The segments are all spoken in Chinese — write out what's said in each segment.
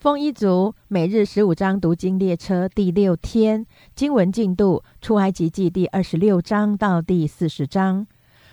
丰一族每日十五章读经列车第六天经文进度：出埃及记第二十六章到第四十章。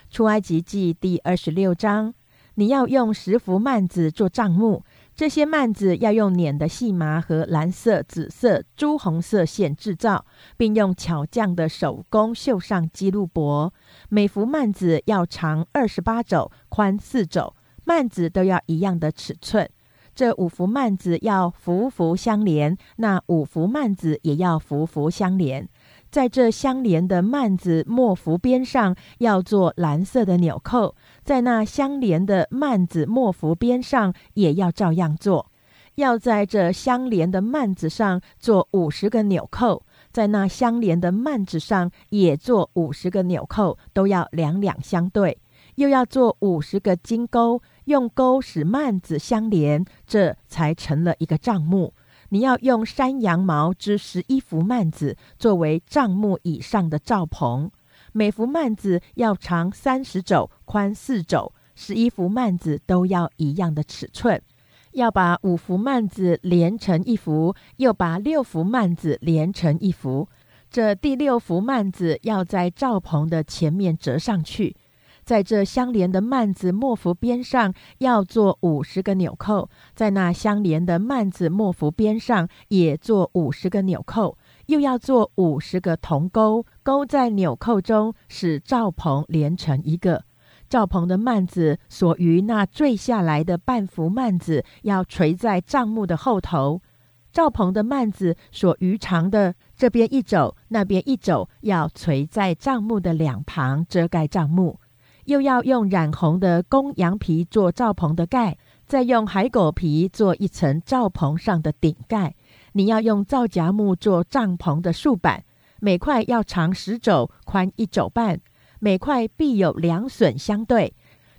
出埃及记第二十六章，你要用十幅幔子做帐幕，这些幔子要用捻的细麻和蓝色、紫色、朱红色线制造，并用巧匠的手工绣上基路帛。每幅幔子要长二十八肘，宽四肘，幔子都要一样的尺寸。这五幅幔子要幅幅相连，那五幅幔子也要幅幅相连。在这相连的幔子末幅边上要做蓝色的纽扣，在那相连的幔子末幅边上也要照样做。要在这相连的幔子上做五十个纽扣，在那相连的幔子上也做五十个纽扣，都要两两相对。又要做五十个金钩。用钩使幔子相连，这才成了一个帐幕。你要用山羊毛织十一幅幔子，作为帐幕以上的罩棚。每幅幔子要长三十肘，宽四肘，十一幅幔子都要一样的尺寸。要把五幅幔子连成一幅，又把六幅幔子连成一幅。这第六幅幔子要在罩棚的前面折上去。在这相连的幔子末幅边上要做五十个纽扣，在那相连的幔子末幅边上也做五十个纽扣，又要做五十个铜钩，钩在纽扣中，使罩棚连成一个。罩棚的幔子所余那坠下来的半幅幔子要垂在帐幕的后头，罩棚的幔子所余长的这边一肘，那边一肘，要垂在帐幕的两旁，遮盖帐幕。又要用染红的公羊皮做罩棚的盖，再用海狗皮做一层罩棚上的顶盖。你要用皂荚木做帐篷的竖板，每块要长十肘，宽一肘半，每块必有两榫相对。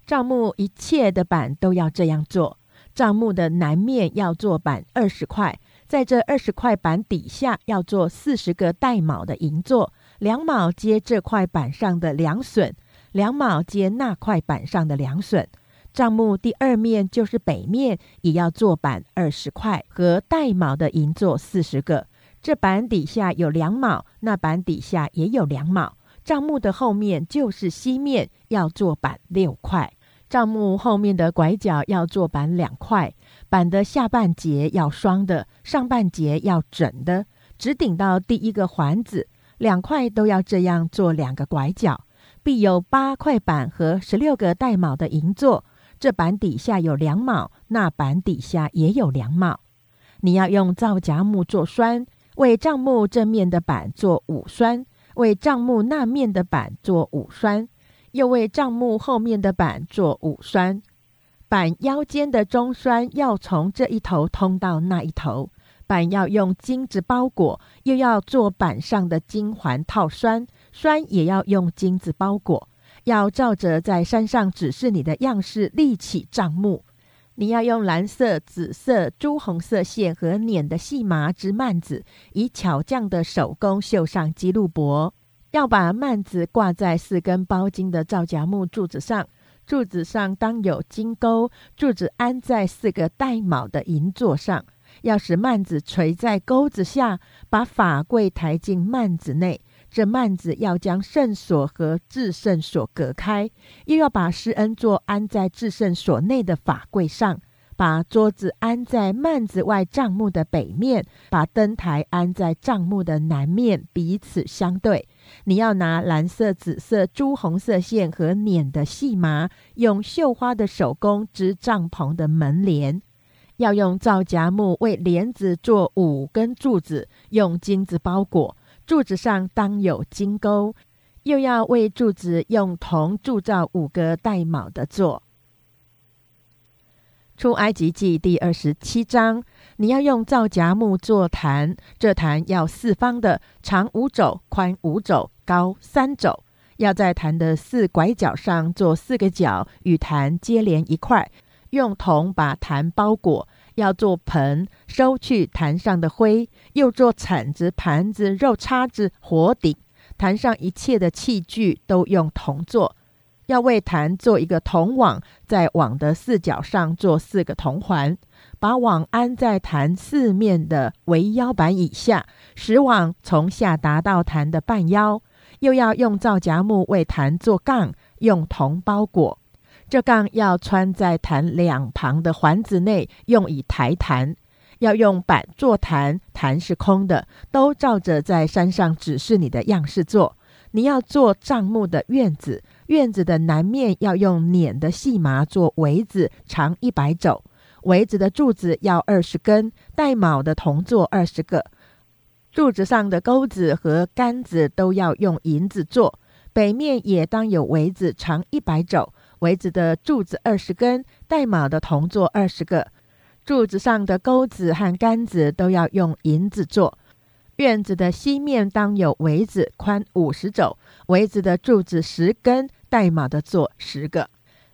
帐幕一切的板都要这样做。帐幕的南面要做板二十块，在这二十块板底下要做四十个带卯的银座，两卯接这块板上的两榫。两卯接那块板上的两榫，帐幕第二面就是北面，也要做板二十块和带卯的银座四十个。这板底下有两卯，那板底下也有两卯。帐幕的后面就是西面，要做板六块。帐幕后面的拐角要做板两块，板的下半截要双的，上半截要整的，直顶到第一个环子，两块都要这样做两个拐角。必有八块板和十六个带卯的银座，这板底下有两卯，那板底下也有两卯。你要用皂荚木做栓，为帐木正面的板做五栓，为帐木那面的板做五栓，又为帐木后面的板做五栓。板腰间的中栓要从这一头通到那一头。板要用金子包裹，又要做板上的金环套栓。栓也要用金子包裹，要照着在山上指示你的样式立起帐幕。你要用蓝色、紫色、朱红色线和捻的细麻织幔子，以巧匠的手工绣上基路伯。要把幔子挂在四根包金的皂荚木柱子上，柱子上当有金钩，柱子安在四个带卯的银座上。要使幔子垂在钩子下，把法柜抬进幔子内。这幔子要将圣所和至圣所隔开，又要把施恩座安在至圣所内的法柜上，把桌子安在幔子外帐幕的北面，把灯台安在帐幕的南面，彼此相对。你要拿蓝色、紫色、朱红色线和捻的细麻，用绣花的手工织帐篷的门帘。要用皂荚木为帘子做五根柱子，用金子包裹。柱子上当有金钩，又要为柱子用铜铸造五个带卯的座。出埃及记第二十七章，你要用皂荚木做坛，这坛要四方的，长五肘，宽五肘，高三肘。要在坛的四拐角上做四个角，与坛接连一块，用铜把坛包裹。要做盆，收去坛上的灰；又做铲子、盘子、肉叉子、火鼎。坛上一切的器具都用铜做。要为坛做一个铜网，在网的四角上做四个铜环。把网安在坛四面的围腰板以下，使网从下达到坛的半腰。又要用皂荚木为坛做杠，用铜包裹。这杠要穿在坛两旁的环子内，用以抬坛。要用板做坛，坛是空的，都照着在山上指示你的样式做。你要做帐木的院子，院子的南面要用捻的细麻做围子，长一百肘。围子的柱子要二十根，带卯的铜做二十个。柱子上的钩子和杆子都要用银子做。北面也当有围子，长一百肘。围子的柱子二十根，带卯的铜座二十个。柱子上的钩子和杆子都要用银子做。院子的西面当有围子，宽五十肘。围子的柱子十根，带卯的做十个。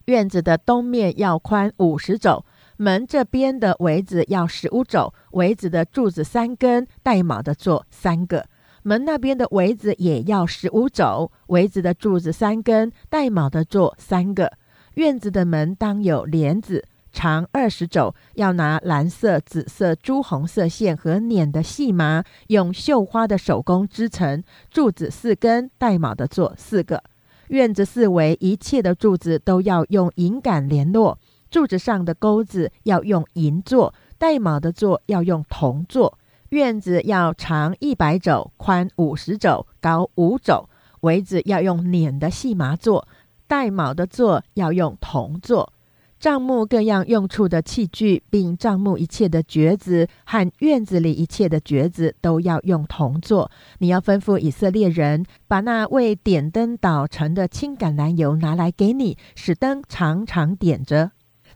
院子的东面要宽五十肘。门这边的围子要十五肘。围子的柱子三根，带卯的做三个。门那边的围子也要十五肘。围子的柱子三根，带卯的做三个。院子的门当有帘子。长二十肘，要拿蓝色、紫色、朱红色线和捻的细麻，用绣花的手工织成。柱子四根，带卯的做四个。院子四围一切的柱子都要用银杆联络，柱子上的钩子要用银做，带卯的做要用铜做。院子要长一百肘，宽五十肘，高五肘。围子要用捻的细麻做，带卯的做要用铜做。帐幕各样用处的器具，并帐幕一切的橛子和院子里一切的橛子，都要用铜做。你要吩咐以色列人，把那为点灯捣成的青橄榄油拿来给你，使灯常常点着。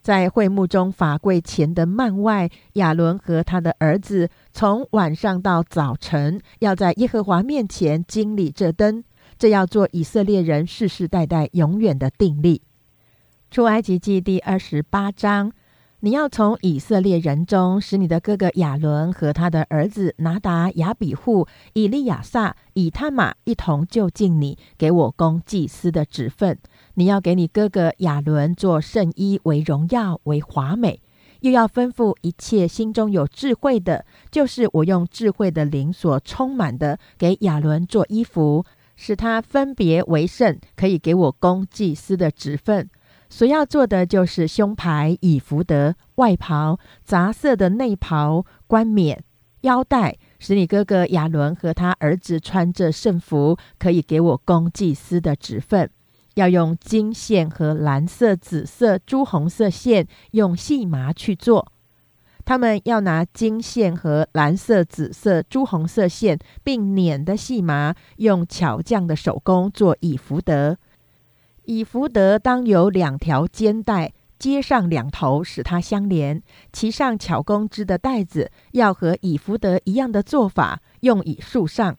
在会幕中法柜前的幔外，亚伦和他的儿子从晚上到早晨，要在耶和华面前经理这灯，这要做以色列人世世代代永远的定力。出埃及记第二十八章，你要从以色列人中使你的哥哥亚伦和他的儿子拿达、亚比户、以利亚撒、以他玛一同就近你，给我供祭司的职分。你要给你哥哥亚伦做圣衣，为荣耀，为华美。又要吩咐一切心中有智慧的，就是我用智慧的灵所充满的，给亚伦做衣服，使他分别为圣，可以给我供祭司的职分。所要做的就是胸牌、以福德、外袍、杂色的内袍、冠冕、腰带，使你哥哥亚伦和他儿子穿着圣服，可以给我供祭司的职分。要用金线和蓝色、紫色、朱红色线，用细麻去做。他们要拿金线和蓝色、紫色、朱红色线，并捻的细麻，用巧匠的手工做以福德。以福德当有两条肩带，接上两头，使它相连。其上巧工织的带子要和以福德一样的做法，用以束上，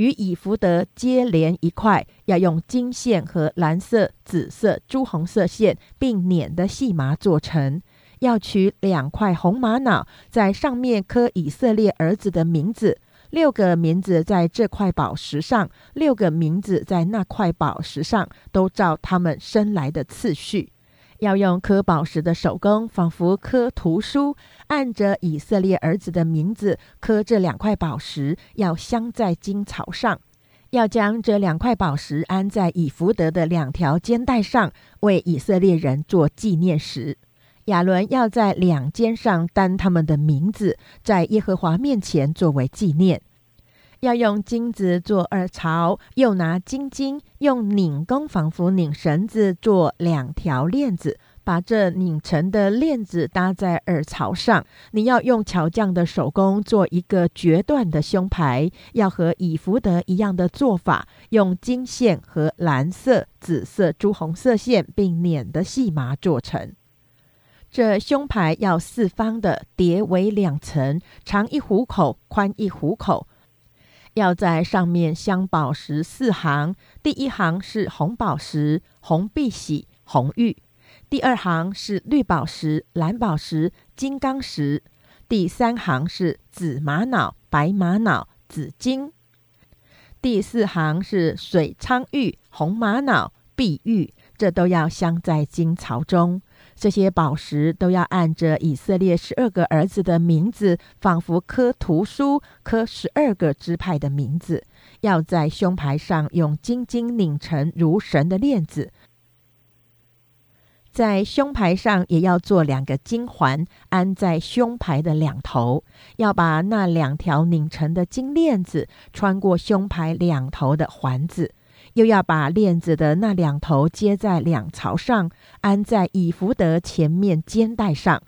与以福德接连一块，要用金线和蓝色、紫色、朱红色线，并捻的细麻做成。要取两块红玛瑙，在上面刻以色列儿子的名字。六个名字在这块宝石上，六个名字在那块宝石上，都照他们生来的次序。要用刻宝石的手工，仿佛刻图书，按着以色列儿子的名字刻这两块宝石，要镶在金草上。要将这两块宝石安在以福德的两条肩带上，为以色列人做纪念石。亚伦要在两肩上担他们的名字，在耶和华面前作为纪念。要用金子做二槽，又拿金金用拧弓仿佛拧绳子做两条链子，把这拧成的链子搭在耳槽上。你要用巧匠的手工做一个决断的胸牌，要和以福德一样的做法，用金线和蓝色、紫色、朱红色线，并捻的细麻做成。这胸牌要四方的，叠为两层，长一虎口，宽一虎口。要在上面镶宝石四行，第一行是红宝石、红碧玺、红玉；第二行是绿宝石、蓝宝石、金刚石；第三行是紫玛瑙、白玛瑙、紫金；第四行是水苍玉、红玛瑙、碧玉。这都要镶在金槽中。这些宝石都要按着以色列十二个儿子的名字，仿佛刻图书，刻十二个支派的名字，要在胸牌上用金金拧成如绳的链子。在胸牌上也要做两个金环，安在胸牌的两头。要把那两条拧成的金链子穿过胸牌两头的环子，又要把链子的那两头接在两槽上，安在以福德前面肩带上。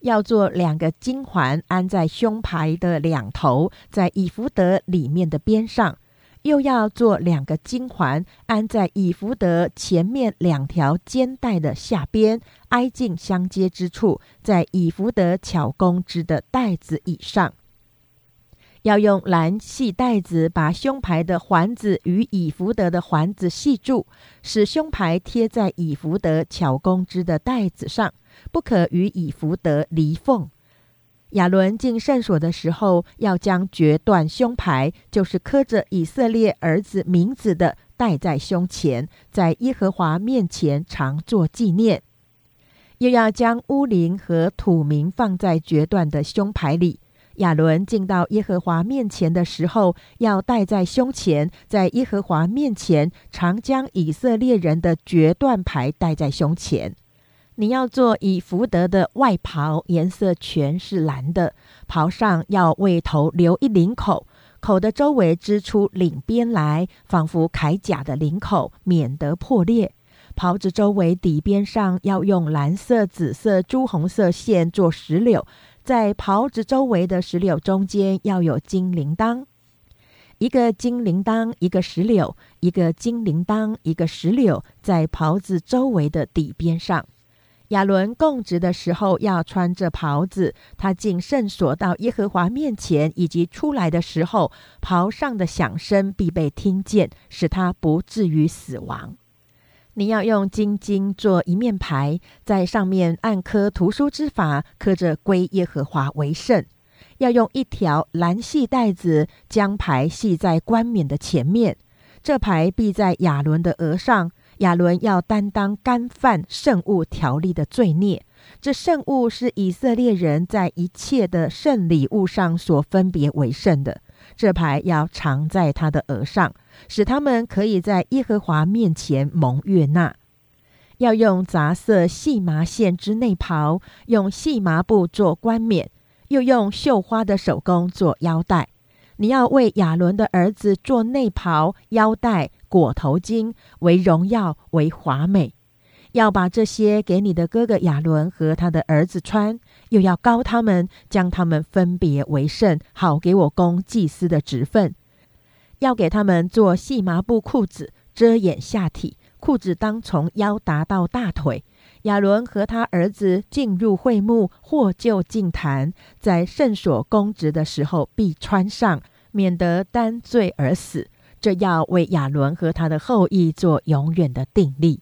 要做两个金环，安在胸牌的两头，在以福德里面的边上。又要做两个金环，安在以福德前面两条肩带的下边，挨近相接之处，在以福德巧工织的带子以上。要用蓝细带子把胸牌的环子与以福德的环子系住，使胸牌贴在以福德巧工织的带子上，不可与以福德离缝。亚伦进圣所的时候，要将决断胸牌，就是刻着以色列儿子名字的，戴在胸前，在耶和华面前常作纪念；又要将乌灵和土名放在决断的胸牌里。亚伦进到耶和华面前的时候，要戴在胸前，在耶和华面前常将以色列人的决断牌戴在胸前。你要做以福德的外袍，颜色全是蓝的。袍上要为头留一领口，口的周围织出领边来，仿佛铠甲的领口，免得破裂。袍子周围底边上要用蓝色、紫色、朱红色线做石榴，在袍子周围的石榴中间要有金铃铛，一个金铃铛，一个石榴，一个金铃铛，一个石榴，在袍子周围的底边上。亚伦供职的时候要穿着袍子，他进圣所到耶和华面前，以及出来的时候，袍上的响声必被听见，使他不至于死亡。你要用金金做一面牌，在上面按刻图书之法，刻着归耶和华为圣。要用一条蓝细带子将牌系在冠冕的前面，这牌必在亚伦的额上。亚伦要担当干犯圣物条例的罪孽，这圣物是以色列人在一切的圣礼物上所分别为圣的。这牌要藏在他的额上，使他们可以在耶和华面前蒙悦纳。要用杂色细麻线织内袍，用细麻布做冠冕，又用绣花的手工做腰带。你要为亚伦的儿子做内袍、腰带。裹头巾为荣耀，为华美，要把这些给你的哥哥亚伦和他的儿子穿，又要高他们，将他们分别为圣，好给我供祭司的职分。要给他们做细麻布裤子，遮掩下体，裤子当从腰达到大腿。亚伦和他儿子进入会幕或就进坛，在圣所供职的时候，必穿上，免得担罪而死。这要为亚伦和他的后裔做永远的定力。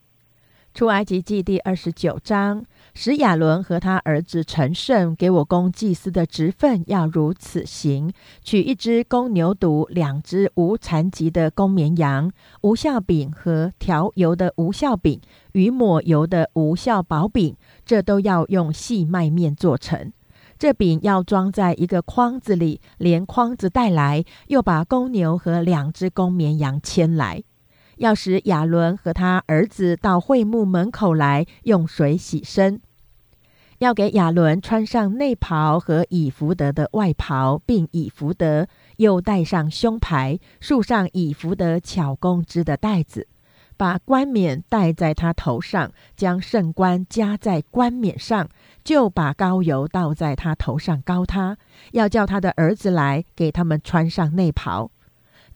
出埃及记第二十九章，使亚伦和他儿子陈胜，给我供祭司的职分，要如此行：取一只公牛犊，两只无残疾的公绵羊，无效饼和调油的无效饼与抹油的无效薄饼，这都要用细麦面做成。这饼要装在一个筐子里，连筐子带来，又把公牛和两只公绵羊牵来，要使亚伦和他儿子到会幕门口来用水洗身，要给亚伦穿上内袍和以福德的外袍，并以福德，又戴上胸牌，束上以福德巧工织的带子。把冠冕戴在他头上，将圣冠加在冠冕上，就把膏油倒在他头上膏他。要叫他的儿子来，给他们穿上内袍，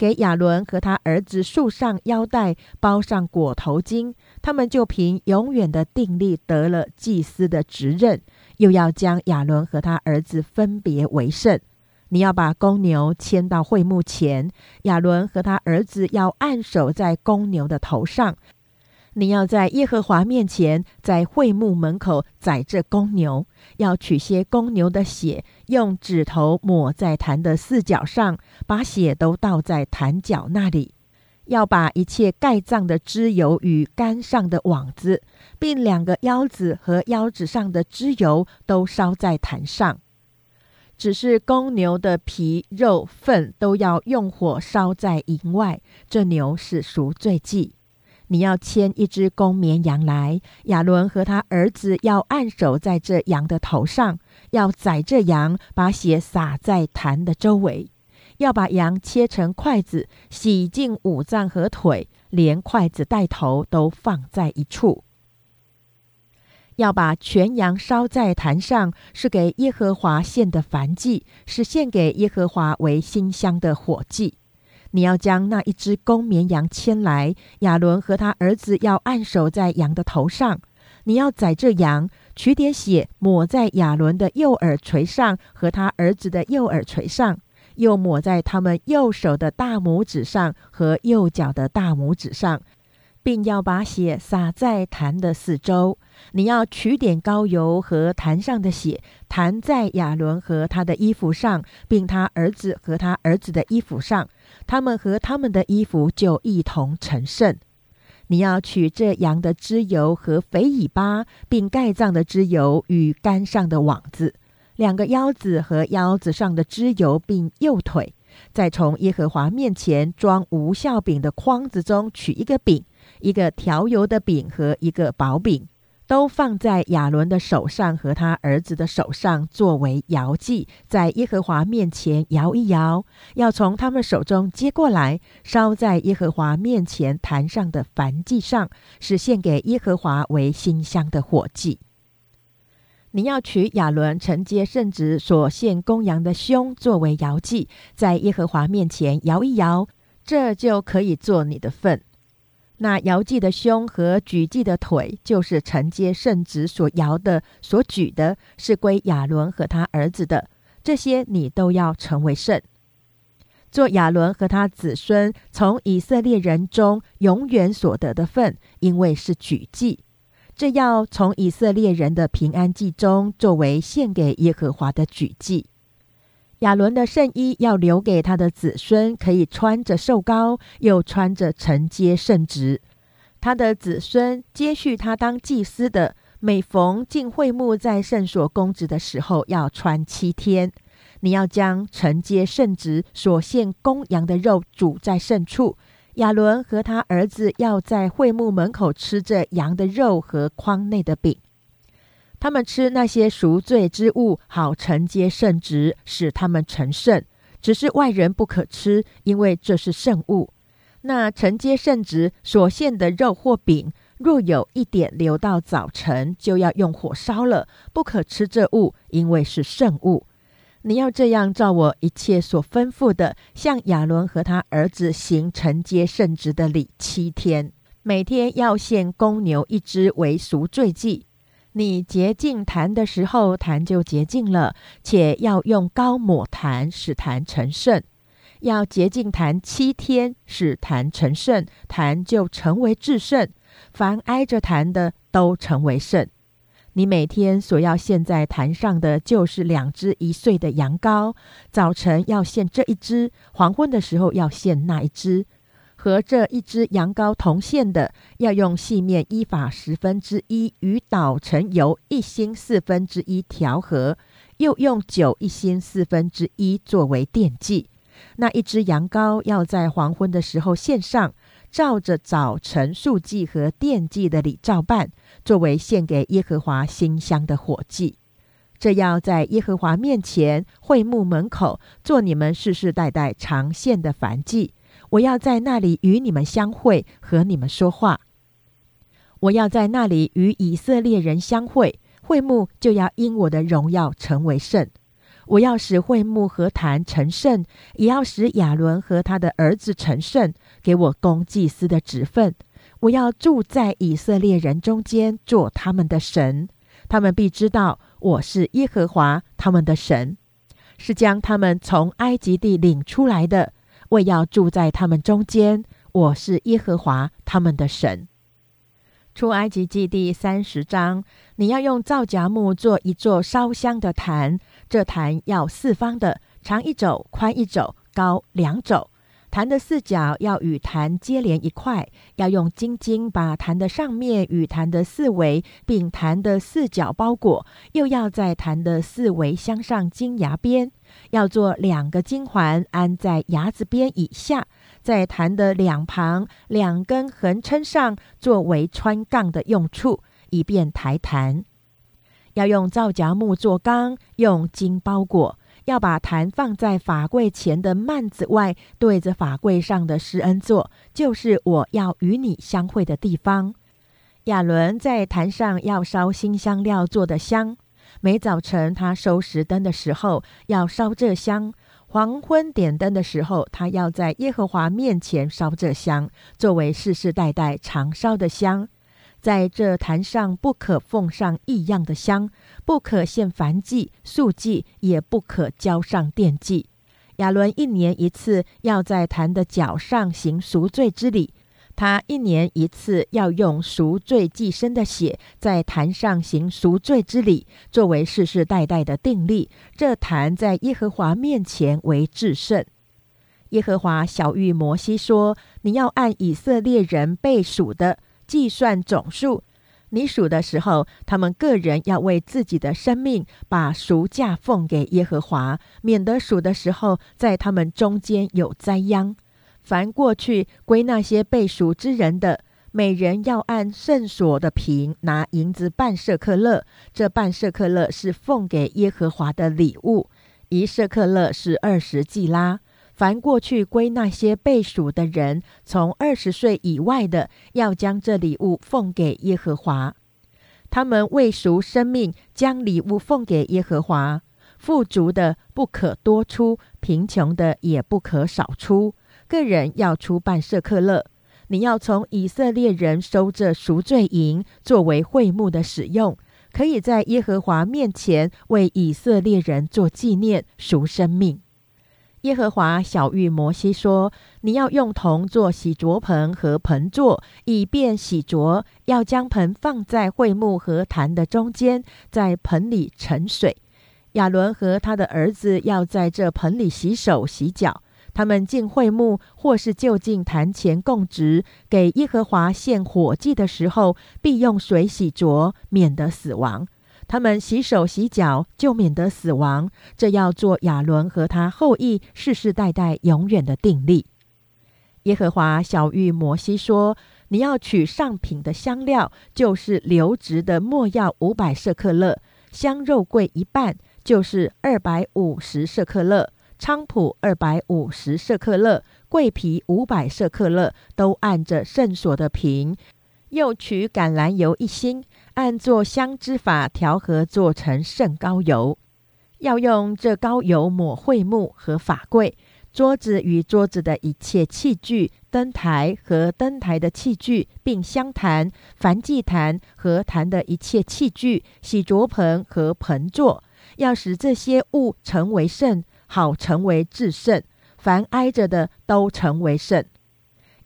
给亚伦和他儿子束上腰带，包上裹头巾，他们就凭永远的定力得了祭司的职任。又要将亚伦和他儿子分别为圣。你要把公牛牵到会幕前，亚伦和他儿子要按手在公牛的头上。你要在耶和华面前，在会幕门口宰这公牛，要取些公牛的血，用指头抹在坛的四角上，把血都倒在坛角那里。要把一切盖脏的脂油与杆上的网子，并两个腰子和腰子上的脂油都烧在坛上。只是公牛的皮、肉、粪都要用火烧在营外。这牛是赎罪祭。你要牵一只公绵羊来，亚伦和他儿子要按手在这羊的头上，要宰这羊，把血洒在坛的周围。要把羊切成筷子，洗净五脏和腿，连筷子带头都放在一处。要把全羊烧在坛上，是给耶和华献的燔祭，是献给耶和华为馨香的火祭。你要将那一只公绵羊牵来，亚伦和他儿子要按手在羊的头上。你要宰这羊，取点血抹在亚伦的右耳垂上和他儿子的右耳垂上。又抹在他们右手的大拇指上和右脚的大拇指上，并要把血洒在坛的四周。你要取点膏油和坛上的血，弹在亚伦和他的衣服上，并他儿子和他儿子的衣服上，他们和他们的衣服就一同成圣。你要取这羊的脂油和肥尾巴，并盖脏的脂油与肝上的网子。两个腰子和腰子上的脂油，并右腿，再从耶和华面前装无效饼的筐子中取一个饼，一个调油的饼和一个薄饼，都放在亚伦的手上和他儿子的手上，作为摇祭，在耶和华面前摇一摇，要从他们手中接过来，烧在耶和华面前坛上的燔祭上，是献给耶和华为馨香的火祭。你要取亚伦承接圣旨所献公羊的胸作为摇祭，在耶和华面前摇一摇，这就可以做你的份。那摇祭的胸和举祭的腿，就是承接圣旨所摇的、所举的，是归亚伦和他儿子的。这些你都要成为圣，做亚伦和他子孙从以色列人中永远所得的份，因为是举祭。这要从以色列人的平安祭中作为献给耶和华的举祭。亚伦的圣衣要留给他的子孙，可以穿着受膏，又穿着承接圣职。他的子孙接续他当祭司的，每逢进会幕在圣所供职的时候，要穿七天。你要将承接圣职所献公羊的肉煮在圣处。亚伦和他儿子要在会幕门口吃着羊的肉和筐内的饼，他们吃那些赎罪之物，好承接圣职，使他们成圣。只是外人不可吃，因为这是圣物。那承接圣职所献的肉或饼，若有一点留到早晨，就要用火烧了，不可吃这物，因为是圣物。你要这样照我一切所吩咐的，向亚伦和他儿子行承接圣职的礼七天，每天要献公牛一只为赎罪祭。你洁净坛的时候，坛就洁净了，且要用膏抹坛，使坛成圣。要洁净坛七天，使坛成圣，坛就成为至圣。凡挨着坛的，都成为圣。你每天所要献在坛上的，就是两只一岁的羊羔。早晨要献这一只，黄昏的时候要献那一只。和这一只羊羔同献的，要用细面一法十分之一与捣成油一星四分之一调和，又用酒一星四分之一作为奠祭。那一只羊羔要在黄昏的时候献上。照着早晨素祭和奠祭的礼照办，作为献给耶和华馨香的火祭。这要在耶和华面前会幕门口做你们世世代代常献的燔祭。我要在那里与你们相会，和你们说话。我要在那里与以色列人相会，会幕就要因我的荣耀成为圣。我要使会幕和坛成圣，也要使亚伦和他的儿子成圣，给我供祭司的职分。我要住在以色列人中间，做他们的神。他们必知道我是耶和华他们的神，是将他们从埃及地领出来的。我要住在他们中间，我是耶和华他们的神。出埃及记第三十章，你要用皂荚木做一座烧香的坛。这坛要四方的，长一肘，宽一肘，高两肘。坛的四角要与坛接连一块，要用金巾把坛的上面与坛的四围，并坛的四角包裹，又要在坛的四围镶上金牙边，要做两个金环，安在牙子边以下，在坛的两旁两根横撑上，作为穿杠的用处，以便抬坛。要用皂荚木做缸，用金包裹。要把坛放在法柜前的幔子外，对着法柜上的施恩座，就是我要与你相会的地方。亚伦在坛上要烧新香料做的香，每早晨他收拾灯的时候要烧这香；黄昏点灯的时候，他要在耶和华面前烧这香，作为世世代代常烧的香。在这坛上不可奉上异样的香，不可献燔祭、素祭，也不可浇上奠祭。亚伦一年一次要在坛的脚上行赎罪之礼，他一年一次要用赎罪祭牲的血在坛上行赎罪之礼，作为世世代代的定例。这坛在耶和华面前为至圣。耶和华小谕摩西说：“你要按以色列人被数的。”计算总数，你数的时候，他们个人要为自己的生命把赎价奉给耶和华，免得数的时候在他们中间有灾殃。凡过去归那些被赎之人的，每人要按圣所的瓶拿银子半舍克勒，这半舍克勒是奉给耶和华的礼物，一舍克勒是二十季拉。凡过去归那些被赎的人，从二十岁以外的，要将这礼物奉给耶和华。他们为赎生命，将礼物奉给耶和华。富足的不可多出，贫穷的也不可少出。个人要出半舍克勒。你要从以色列人收这赎罪银，作为会幕的使用，可以在耶和华面前为以色列人做纪念，赎生命。耶和华小谕摩西说：“你要用铜做洗濯盆和盆座，以便洗濯。要将盆放在会幕和坛的中间，在盆里盛水。亚伦和他的儿子要在这盆里洗手洗脚。他们进会幕或是就近坛前供职，给耶和华献火祭的时候，必用水洗濯，免得死亡。”他们洗手洗脚，就免得死亡。这要做亚伦和他后裔世世代代永远的定例。耶和华小谕摩西说：“你要取上品的香料，就是流质的没药五百舍克勒，香肉桂一半，就是二百五十舍克勒，菖蒲二百五十舍克勒，桂皮五百舍克勒，都按着圣所的瓶。又取橄榄油一星。”按做香之法调和，做成圣膏油。要用这膏油抹会木和法柜、桌子与桌子的一切器具、灯台和灯台的器具，并香坛、梵祭坛和坛的一切器具、洗濯盆和盆座。要使这些物成为圣，好成为至圣。凡挨着的都成为圣。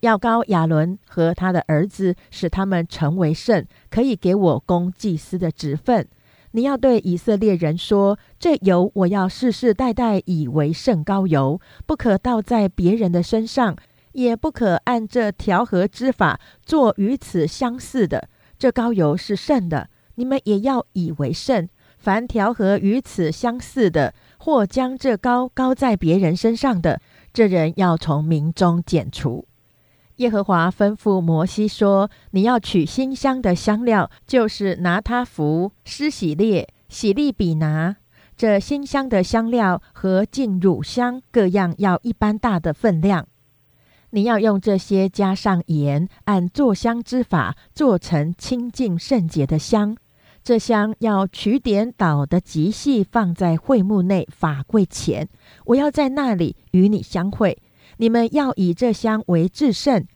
要高亚伦和他的儿子，使他们成为圣，可以给我供祭司的职分。你要对以色列人说：这油我要世世代代以为圣膏油，不可倒在别人的身上，也不可按这调和之法做与此相似的。这膏油是圣的，你们也要以为圣。凡调和与此相似的，或将这膏膏在别人身上的，这人要从民中剪除。耶和华吩咐摩西说：“你要取馨香的香料，就是拿他符、施喜列、喜利比拿。这馨香的香料和净乳香各样要一般大的分量。你要用这些加上盐，按做香之法做成清净圣洁的香。这香要取点倒的极细，放在会幕内法柜前。我要在那里与你相会。”你们要以这香为至圣，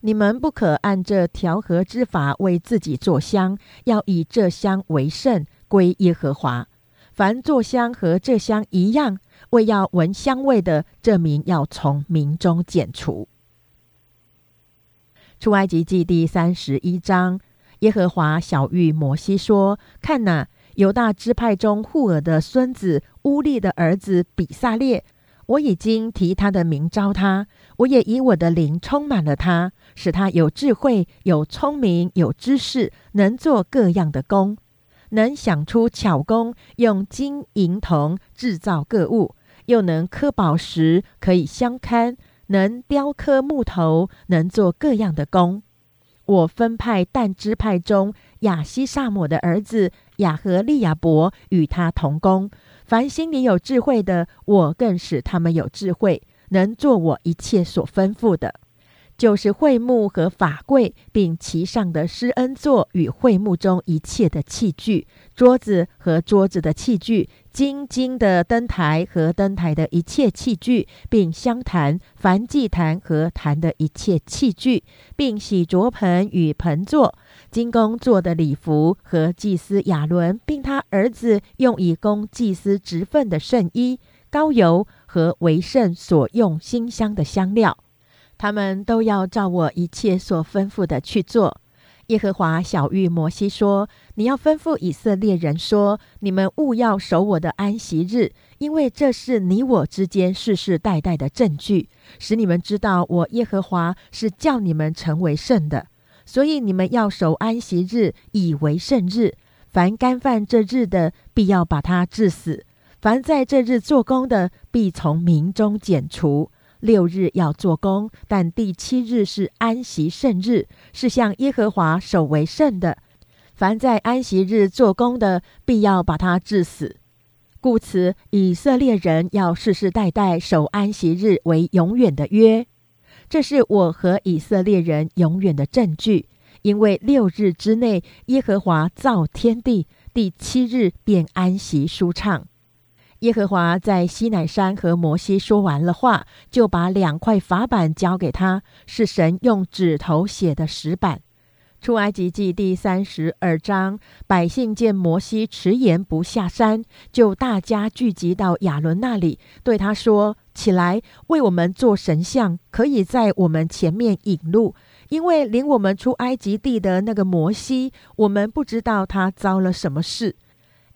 你们不可按这调和之法为自己做香，要以这香为圣，归耶和华。凡做香和这香一样，为要闻香味的，这名要从民中剪除。出埃及记第三十一章，耶和华小谕摩西说：“看哪，犹大支派中户尔的孙子乌利的儿子比萨列。”我已经提他的名招他，我也以我的灵充满了他，使他有智慧、有聪明、有知识，能做各样的工，能想出巧工，用金银铜制造各物，又能刻宝石，可以相看，能雕刻木头，能做各样的工。我分派但支派中亚西萨姆的儿子亚和利亚伯与他同工。凡心里有智慧的，我更使他们有智慧，能做我一切所吩咐的，就是会幕和法柜，并其上的施恩座与会幕中一切的器具，桌子和桌子的器具，金金的灯台和灯台的一切器具，并香坛、凡祭坛和坛的一切器具，并洗濯盆与盆座。金工做的礼服和祭司亚伦，并他儿子用以供祭司职分的圣衣、膏油和为圣所用馨香的香料，他们都要照我一切所吩咐的去做。耶和华小谕摩西说：“你要吩咐以色列人说：你们务要守我的安息日，因为这是你我之间世世代代的证据，使你们知道我耶和华是叫你们成为圣的。”所以你们要守安息日，以为圣日。凡干犯这日的，必要把他治死；凡在这日做工的，必从民中剪除。六日要做工，但第七日是安息圣日，是向耶和华守为圣的。凡在安息日做工的，必要把他治死。故此，以色列人要世世代代守安息日为永远的约。这是我和以色列人永远的证据，因为六日之内，耶和华造天地，第七日便安息舒畅。耶和华在西乃山和摩西说完了话，就把两块法板交给他，是神用指头写的石板。出埃及记第三十二章，百姓见摩西迟延不下山，就大家聚集到亚伦那里，对他说：“起来，为我们做神像，可以在我们前面引路。因为领我们出埃及地的那个摩西，我们不知道他遭了什么事。”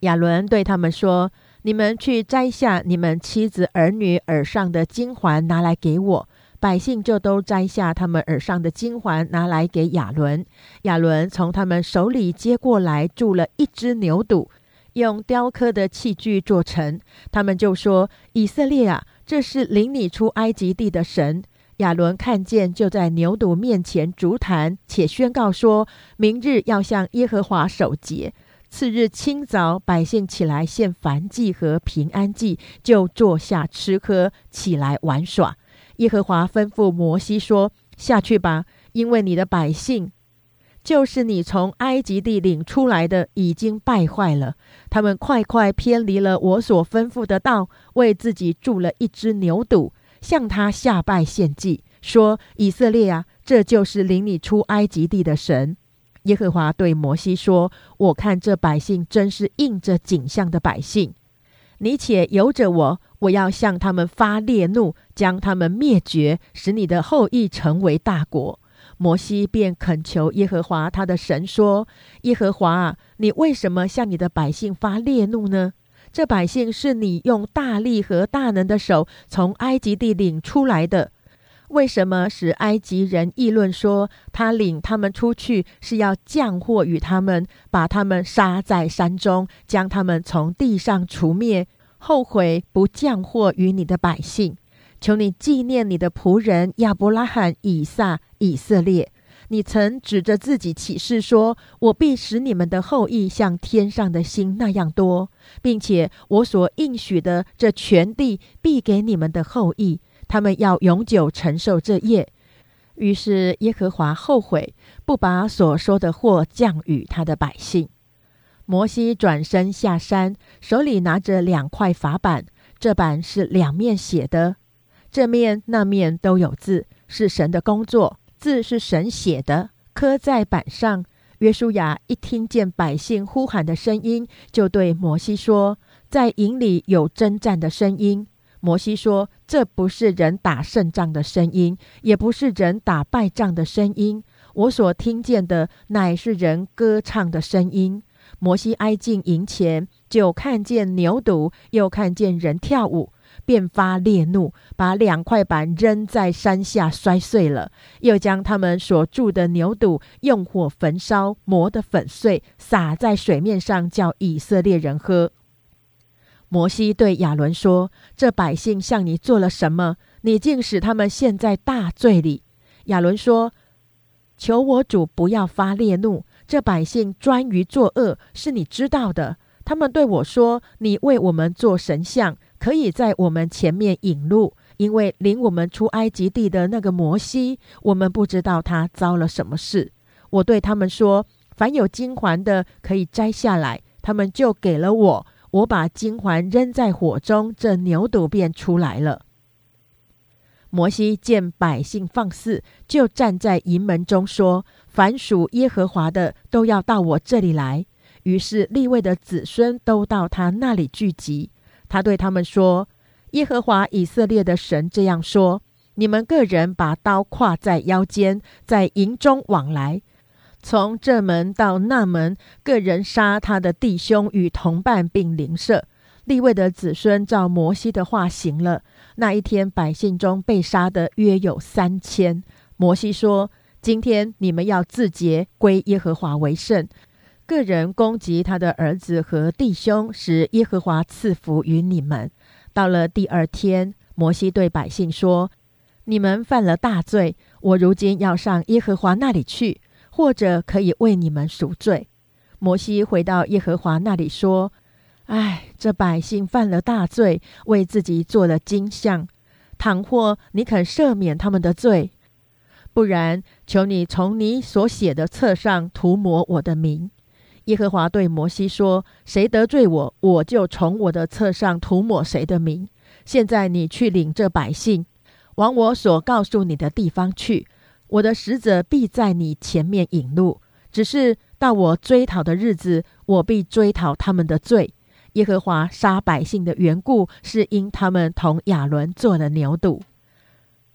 亚伦对他们说：“你们去摘下你们妻子儿女耳上的金环，拿来给我。”百姓就都摘下他们耳上的金环，拿来给亚伦。亚伦从他们手里接过来，铸了一只牛犊，用雕刻的器具做成。他们就说：“以色列啊，这是领你出埃及地的神。”亚伦看见，就在牛犊面前烛坛，且宣告说：“明日要向耶和华守节。”次日清早，百姓起来献燔祭和平安祭，就坐下吃喝，起来玩耍。耶和华吩咐摩西说：“下去吧，因为你的百姓，就是你从埃及地领出来的，已经败坏了。他们快快偏离了我所吩咐的道，为自己铸了一只牛犊，向他下拜献祭，说：以色列啊，这就是领你出埃及地的神。”耶和华对摩西说：“我看这百姓真是应着景象的百姓。”你且由着我，我要向他们发烈怒，将他们灭绝，使你的后裔成为大国。摩西便恳求耶和华他的神说：“耶和华啊，你为什么向你的百姓发烈怒呢？这百姓是你用大力和大能的手从埃及地领出来的，为什么使埃及人议论说他领他们出去是要降祸与他们，把他们杀在山中，将他们从地上除灭？”后悔不降祸于你的百姓，求你纪念你的仆人亚伯拉罕、以撒、以色列。你曾指着自己起誓说：“我必使你们的后裔像天上的星那样多，并且我所应许的这全地必给你们的后裔，他们要永久承受这业。”于是耶和华后悔，不把所说的祸降与他的百姓。摩西转身下山，手里拿着两块法板。这板是两面写的，这面那面都有字，是神的工作，字是神写的，刻在板上。约书亚一听见百姓呼喊的声音，就对摩西说：“在营里有征战的声音。”摩西说：“这不是人打胜仗的声音，也不是人打败仗的声音。我所听见的，乃是人歌唱的声音。”摩西挨近营前，就看见牛犊，又看见人跳舞。便发烈怒，把两块板扔在山下摔碎了，又将他们所住的牛肚用火焚烧，磨得粉碎，撒在水面上，叫以色列人喝。摩西对亚伦说：“这百姓向你做了什么？你竟使他们陷在大罪里。”亚伦说：“求我主不要发烈怒，这百姓专于作恶，是你知道的。他们对我说：‘你为我们做神像，可以在我们前面引路，因为领我们出埃及地的那个摩西，我们不知道他遭了什么事。’我对他们说：‘凡有金环的，可以摘下来。’他们就给了我。”我把金环扔在火中，这牛犊便出来了。摩西见百姓放肆，就站在营门中说：“凡属耶和华的，都要到我这里来。”于是立位的子孙都到他那里聚集。他对他们说：“耶和华以色列的神这样说：你们个人把刀挎在腰间，在营中往来。”从这门到那门，个人杀他的弟兄与同伴，并邻舍。立位的子孙照摩西的话行了。那一天，百姓中被杀的约有三千。摩西说：“今天你们要自洁，归耶和华为圣。个人攻击他的儿子和弟兄，使耶和华赐福于你们。”到了第二天，摩西对百姓说：“你们犯了大罪，我如今要上耶和华那里去。”或者可以为你们赎罪。摩西回到耶和华那里说：“唉，这百姓犯了大罪，为自己做了金像。倘或你肯赦免他们的罪，不然，求你从你所写的册上涂抹我的名。”耶和华对摩西说：“谁得罪我，我就从我的册上涂抹谁的名。现在你去领这百姓，往我所告诉你的地方去。”我的使者必在你前面引路，只是到我追讨的日子，我必追讨他们的罪。耶和华杀百姓的缘故，是因他们同亚伦做了牛犊。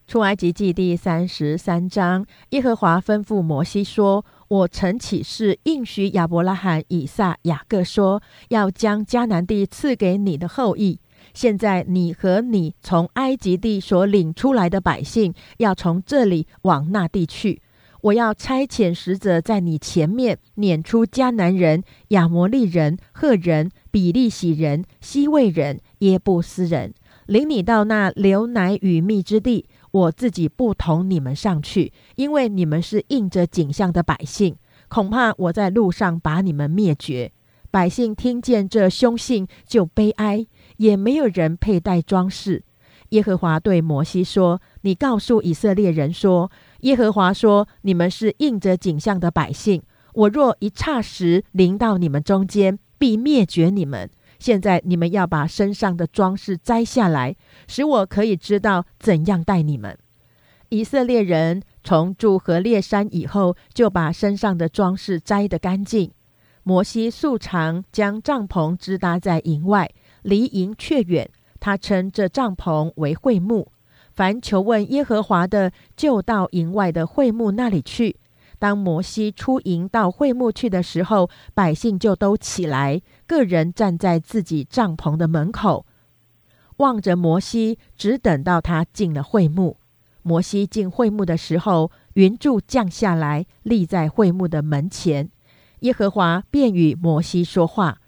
出埃及记第三十三章，耶和华吩咐摩西说：“我曾起誓应许亚伯拉罕、以撒、雅各说，要将迦南地赐给你的后裔。”现在你和你从埃及地所领出来的百姓，要从这里往那地去。我要差遣使者在你前面撵出迦南人、亚摩利人、赫人、比利洗人、西魏人、耶布斯人，领你到那流奶与蜜之地。我自己不同你们上去，因为你们是应着景象的百姓，恐怕我在路上把你们灭绝。百姓听见这凶信，就悲哀。也没有人佩戴装饰。耶和华对摩西说：“你告诉以色列人说，耶和华说，你们是应着景象的百姓。我若一霎时临到你们中间，必灭绝你们。现在你们要把身上的装饰摘下来，使我可以知道怎样待你们。”以色列人从住何烈山以后，就把身上的装饰摘得干净。摩西素常将帐篷支搭在营外。离营却远，他称这帐篷为会幕。凡求问耶和华的，就到营外的会幕那里去。当摩西出营到会幕去的时候，百姓就都起来，个人站在自己帐篷的门口，望着摩西，只等到他进了会幕。摩西进会幕的时候，云柱降下来，立在会幕的门前。耶和华便与摩西说话。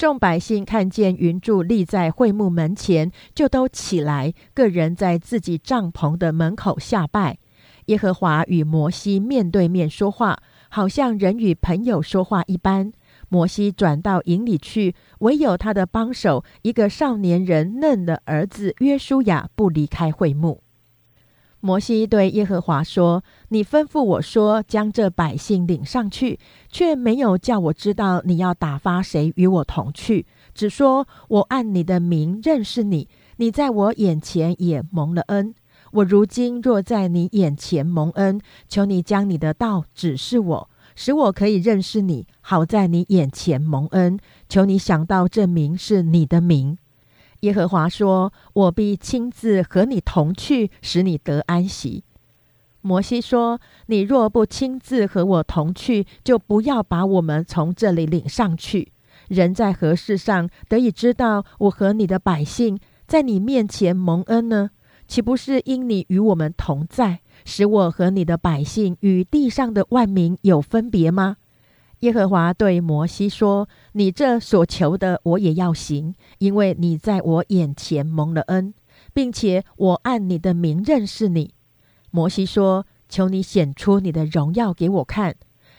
众百姓看见云柱立在会幕门前，就都起来，个人在自己帐篷的门口下拜。耶和华与摩西面对面说话，好像人与朋友说话一般。摩西转到营里去，唯有他的帮手一个少年人嫩的儿子约书亚不离开会幕。摩西对耶和华说：“你吩咐我说，将这百姓领上去，却没有叫我知道你要打发谁与我同去，只说我按你的名认识你，你在我眼前也蒙了恩。我如今若在你眼前蒙恩，求你将你的道指示我，使我可以认识你，好在你眼前蒙恩。求你想到这名是你的名。”耶和华说：“我必亲自和你同去，使你得安息。”摩西说：“你若不亲自和我同去，就不要把我们从这里领上去。人在何事上得以知道我和你的百姓在你面前蒙恩呢？岂不是因你与我们同在，使我和你的百姓与地上的万民有分别吗？耶和华对摩西说：“你这所求的，我也要行，因为你在我眼前蒙了恩，并且我按你的名认识你。”摩西说：“求你显出你的荣耀给我看。”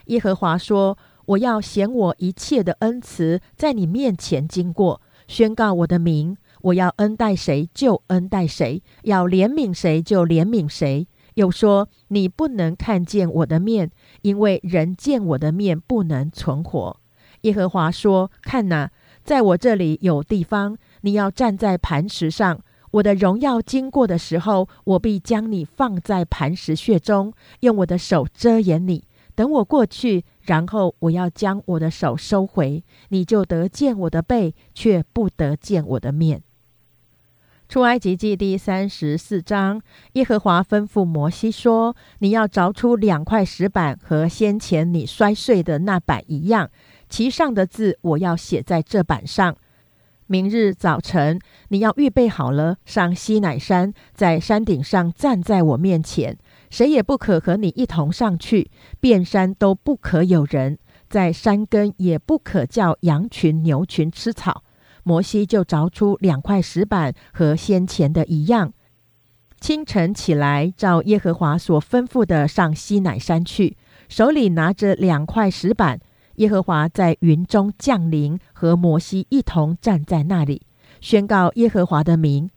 耶和华说：“我要显我一切的恩慈在你面前经过，宣告我的名。”我要恩待谁就恩待谁，要怜悯谁就怜悯谁。又说：“你不能看见我的面，因为人见我的面不能存活。”耶和华说：“看哪，在我这里有地方，你要站在磐石上。我的荣耀经过的时候，我必将你放在磐石穴中，用我的手遮掩你。等我过去，然后我要将我的手收回，你就得见我的背，却不得见我的面。”出埃及记第三十四章，耶和华吩咐摩西说：“你要凿出两块石板，和先前你摔碎的那板一样，其上的字我要写在这板上。明日早晨，你要预备好了，上西乃山，在山顶上站在我面前，谁也不可和你一同上去，遍山都不可有人，在山根也不可叫羊群、牛群吃草。”摩西就凿出两块石板，和先前的一样。清晨起来，照耶和华所吩咐的上西乃山去，手里拿着两块石板。耶和华在云中降临，和摩西一同站在那里，宣告耶和华的名。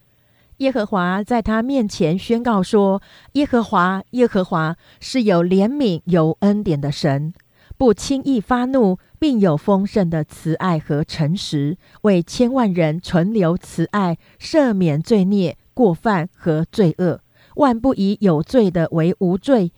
耶和华在他面前宣告说：“耶和华，耶和华是有怜悯、有恩典的神。”不轻易发怒，并有丰盛的慈爱和诚实，为千万人存留慈爱，赦免罪孽、过犯和罪恶。万不以有罪的为无罪，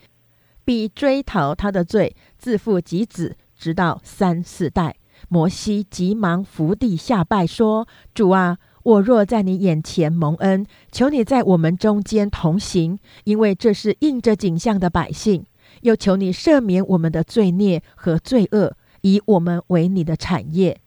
必追讨他的罪，自父及子，直到三四代。摩西急忙伏地下拜，说：“主啊，我若在你眼前蒙恩，求你在我们中间同行，因为这是应着景象的百姓。”又求你赦免我们的罪孽和罪恶，以我们为你的产业。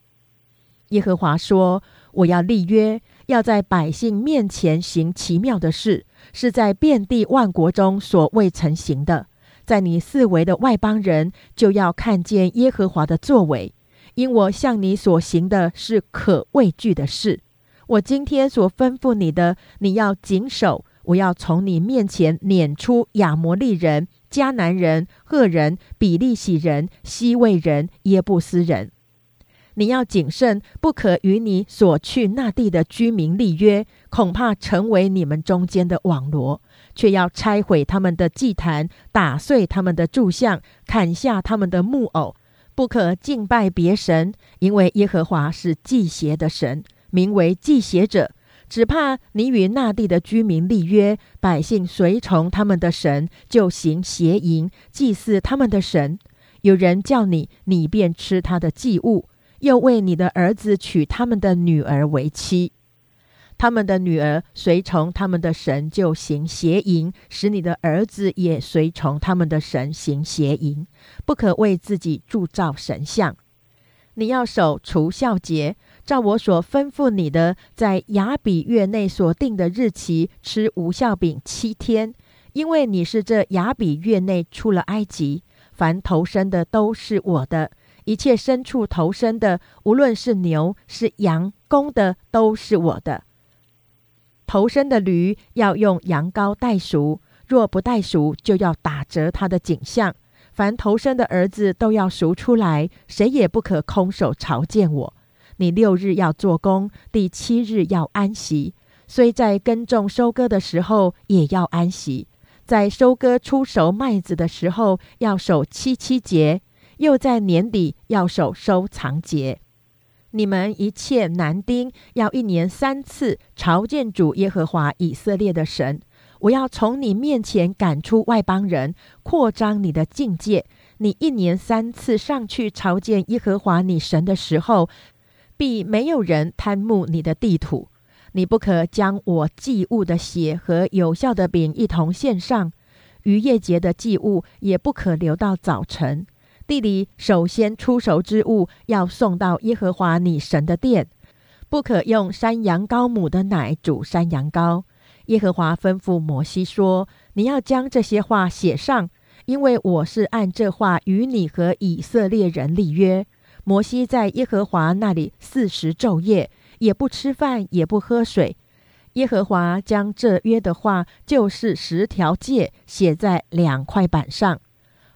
耶和华说：“我要立约，要在百姓面前行奇妙的事，是在遍地万国中所未曾行的。在你四围的外邦人就要看见耶和华的作为，因我向你所行的是可畏惧的事。我今天所吩咐你的，你要谨守。我要从你面前撵出亚摩利人。”迦南人、赫人、比利洗人、西魏人、耶布斯人，你要谨慎，不可与你所去那地的居民立约，恐怕成为你们中间的网罗。却要拆毁他们的祭坛，打碎他们的柱像，砍下他们的木偶，不可敬拜别神，因为耶和华是祭邪的神，名为祭邪者。只怕你与那地的居民立约，百姓随从他们的神，就行邪淫，祭祀他们的神。有人叫你，你便吃他的祭物，又为你的儿子娶他们的女儿为妻。他们的女儿随从他们的神，就行邪淫，使你的儿子也随从他们的神行邪淫。不可为自己铸造神像。你要守除孝节。照我所吩咐你的，在雅比月内所定的日期吃无效饼七天，因为你是这雅比月内出了埃及。凡投生的都是我的，一切牲畜投生的，无论是牛是羊，公的都是我的。投生的驴要用羊羔代赎，若不代赎，就要打折他的景象。凡投生的儿子都要赎出来，谁也不可空手朝见我。你六日要做工，第七日要安息。虽在耕种收割的时候也要安息，在收割出熟麦子的时候要守七七节，又在年底要守收藏节。你们一切男丁要一年三次朝见主耶和华以色列的神。我要从你面前赶出外邦人，扩张你的境界。你一年三次上去朝见耶和华你神的时候。必没有人贪慕你的地土，你不可将我祭物的血和有效的饼一同献上，逾夜节的祭物也不可留到早晨。地里首先出熟之物要送到耶和华你神的殿，不可用山羊羔母的奶煮山羊羔。耶和华吩咐摩西说：“你要将这些话写上，因为我是按这话与你和以色列人立约。”摩西在耶和华那里四十昼夜，也不吃饭，也不喝水。耶和华将这约的话，就是十条戒，写在两块板上。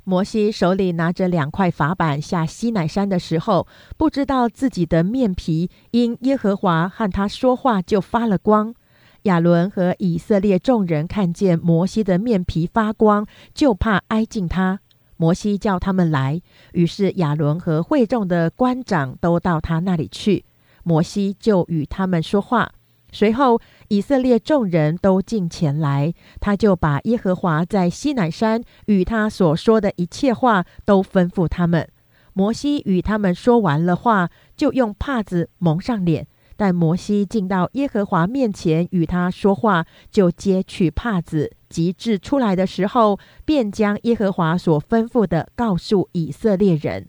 摩西手里拿着两块法板下西乃山的时候，不知道自己的面皮因耶和华和他说话就发了光。亚伦和以色列众人看见摩西的面皮发光，就怕挨近他。摩西叫他们来，于是亚伦和会众的官长都到他那里去。摩西就与他们说话。随后，以色列众人都进前来，他就把耶和华在西南山与他所说的一切话都吩咐他们。摩西与他们说完了话，就用帕子蒙上脸。但摩西进到耶和华面前与他说话，就揭去帕子，及至出来的时候，便将耶和华所吩咐的告诉以色列人。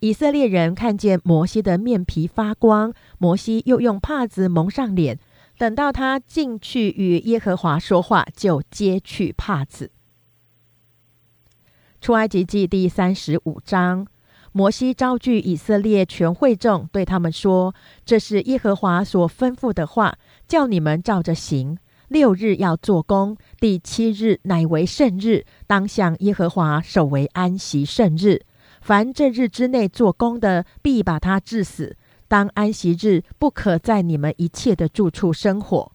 以色列人看见摩西的面皮发光，摩西又用帕子蒙上脸。等到他进去与耶和华说话，就揭去帕子。出埃及记第三十五章，摩西召聚以色列全会众，对他们说：“这是耶和华所吩咐的话，叫你们照着行。六日要做工，第七日乃为圣日，当向耶和华守为安息圣日。”凡这日之内做工的，必把他治死。当安息日，不可在你们一切的住处生火。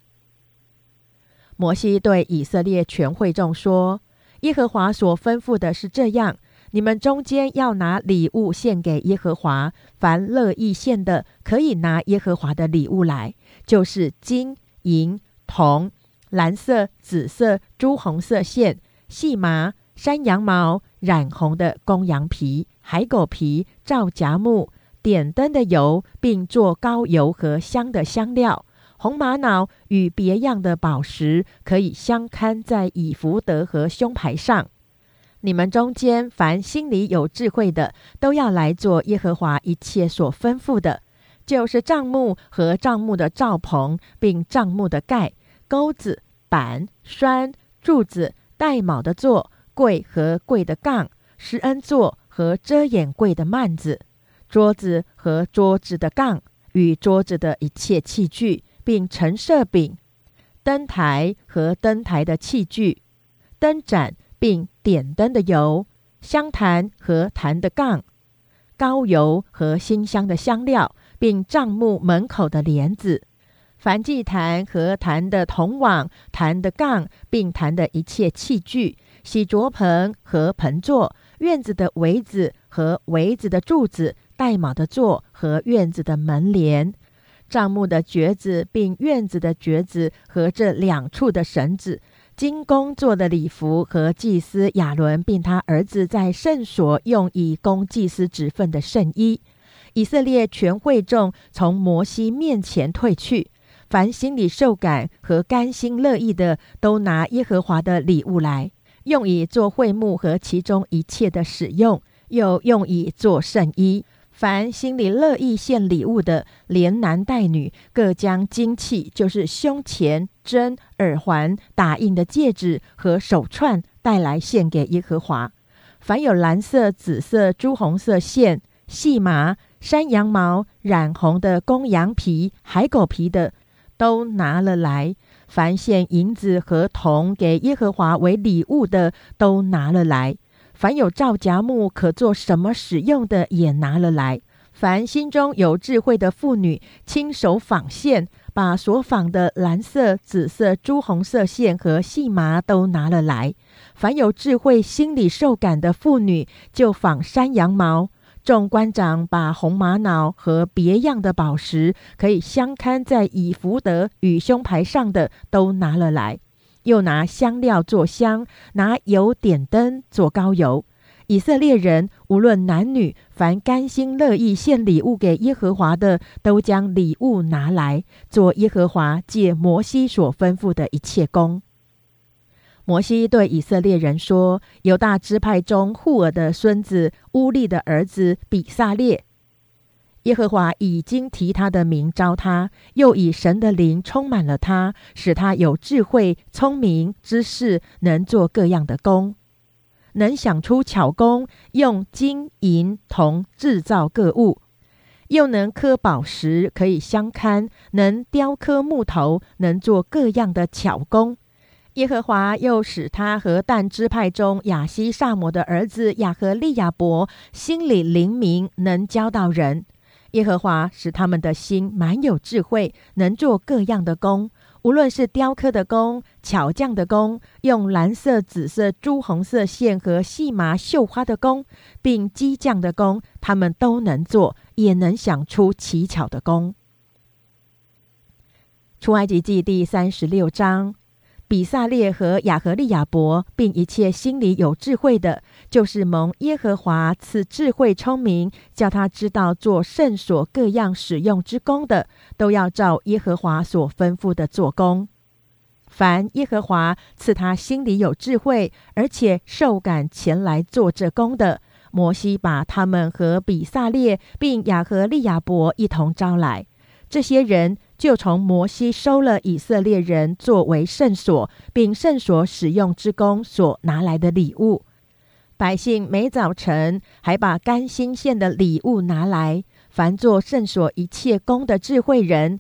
摩西对以色列全会众说：“耶和华所吩咐的是这样：你们中间要拿礼物献给耶和华，凡乐意献的，可以拿耶和华的礼物来，就是金银铜、蓝色、紫色、朱红色线、细麻、山羊毛、染红的公羊皮。”海狗皮、皂荚木、点灯的油，并做膏油和香的香料；红玛瑙与别样的宝石，可以相看在以福德和胸牌上。你们中间凡心里有智慧的，都要来做耶和华一切所吩咐的，就是帐幕和帐幕的罩棚，并帐幕的盖、钩子、板、栓、柱子、带卯的座、柜和柜的杠、施恩座。和遮掩柜的幔子、桌子和桌子的杠与桌子的一切器具，并陈设饼、灯台和灯台的器具、灯盏，并点灯的油、香坛和坛的杠、高油和馨香的香料，并帐幕门口的帘子、梵祭坛和坛的铜网、坛的杠，并坛的一切器具、洗濯盆和盆座。院子的围子和围子的柱子，带卯的座和院子的门帘，帐幕的橛子，并院子的橛子和这两处的绳子，金工做的礼服和祭司亚伦并他儿子在圣所用以供祭司职分的圣衣。以色列全会众从摩西面前退去，凡心里受感和甘心乐意的，都拿耶和华的礼物来。用以做会幕和其中一切的使用，又用以做圣衣。凡心里乐意献礼物的，连男带女，各将金器，就是胸前针、耳环、打印的戒指和手串带来献给耶和华。凡有蓝色、紫色、朱红色线、细麻、山羊毛染红的公羊皮、海狗皮的，都拿了来。凡献银子和铜给耶和华为礼物的，都拿了来；凡有皂荚木可做什么使用的，也拿了来。凡心中有智慧的妇女，亲手纺线，把所纺的蓝色、紫色、朱红色线和细麻都拿了来。凡有智慧、心里受感的妇女，就纺山羊毛。众官长把红玛瑙和别样的宝石，可以相看在以福德与胸牌上的，都拿了来；又拿香料做香，拿油点灯做膏油。以色列人无论男女，凡甘心乐意献礼物给耶和华的，都将礼物拿来做耶和华借摩西所吩咐的一切工。摩西对以色列人说：“犹大支派中户尔的孙子乌利的儿子比萨列，耶和华已经提他的名招他，又以神的灵充满了他，使他有智慧、聪明、知识，能做各样的工，能想出巧工，用金银铜制造各物，又能刻宝石，可以相看，能雕刻木头，能做各样的巧工。耶和华又使他和但支派中亚西萨摩的儿子亚和利亚伯心里灵明，能教导人。耶和华使他们的心满有智慧，能做各样的工，无论是雕刻的工、巧匠的工，用蓝色、紫色、朱红色线和细麻绣花的工，并机匠的工，他们都能做，也能想出奇巧的工。出埃及记第三十六章。比萨列和亚和利亚伯，并一切心里有智慧的，就是蒙耶和华赐智慧聪明，叫他知道做圣所各样使用之功的，都要照耶和华所吩咐的做工。凡耶和华赐他心里有智慧，而且受感前来做这工的，摩西把他们和比萨列并亚和利亚伯一同招来，这些人。就从摩西收了以色列人作为圣所，并圣所使用之功所拿来的礼物。百姓每早晨还把甘心献的礼物拿来。凡做圣所一切功的智慧人，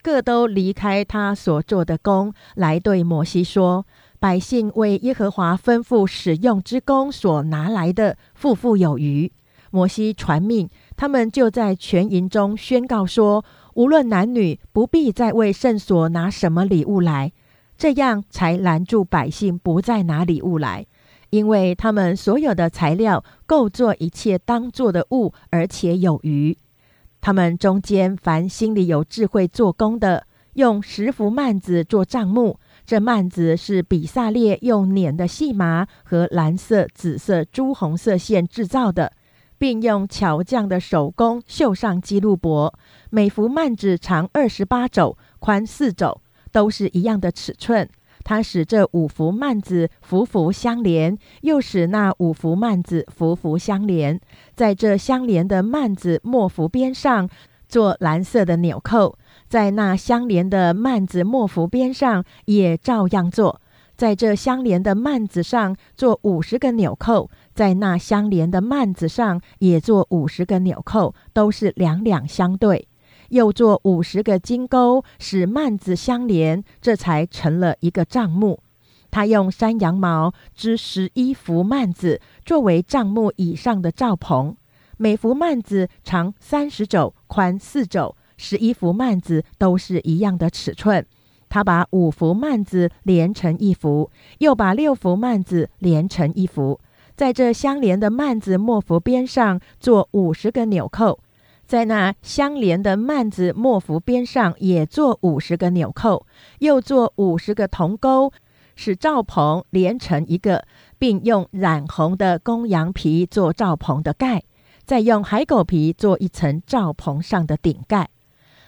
各都离开他所做的功，来对摩西说：“百姓为耶和华吩咐使用之功所拿来的，富富有余。”摩西传命，他们就在全营中宣告说。无论男女，不必再为圣所拿什么礼物来，这样才拦住百姓不再拿礼物来，因为他们所有的材料够做一切当做的物，而且有余。他们中间凡心里有智慧做工的，用十幅幔子做帐幕，这幔子是比萨列用捻的细麻和蓝色、紫色、朱红色线制造的。并用巧匠的手工绣上基路伯，每幅幔子长二十八肘，宽四肘，都是一样的尺寸。他使这五幅幔子幅幅相连，又使那五幅幔子幅幅相连。在这相连的幔子末幅边上做蓝色的纽扣，在那相连的幔子末幅边上也照样做。在这相连的幔子上做五十个纽扣。在那相连的幔子上也做五十个纽扣，都是两两相对；又做五十个金钩，使幔子相连，这才成了一个帐幕。他用山羊毛织十一幅幔子，作为帐幕以上的罩棚。每幅幔子长三十肘，宽四肘，十一幅幔子都是一样的尺寸。他把五幅幔子连成一幅，又把六幅幔子连成一幅。在这相连的幔子末幅边上做五十个纽扣，在那相连的幔子末幅边上也做五十个纽扣，又做五十个铜钩，使罩棚连成一个，并用染红的公羊皮做罩棚的盖，再用海狗皮做一层罩棚上的顶盖。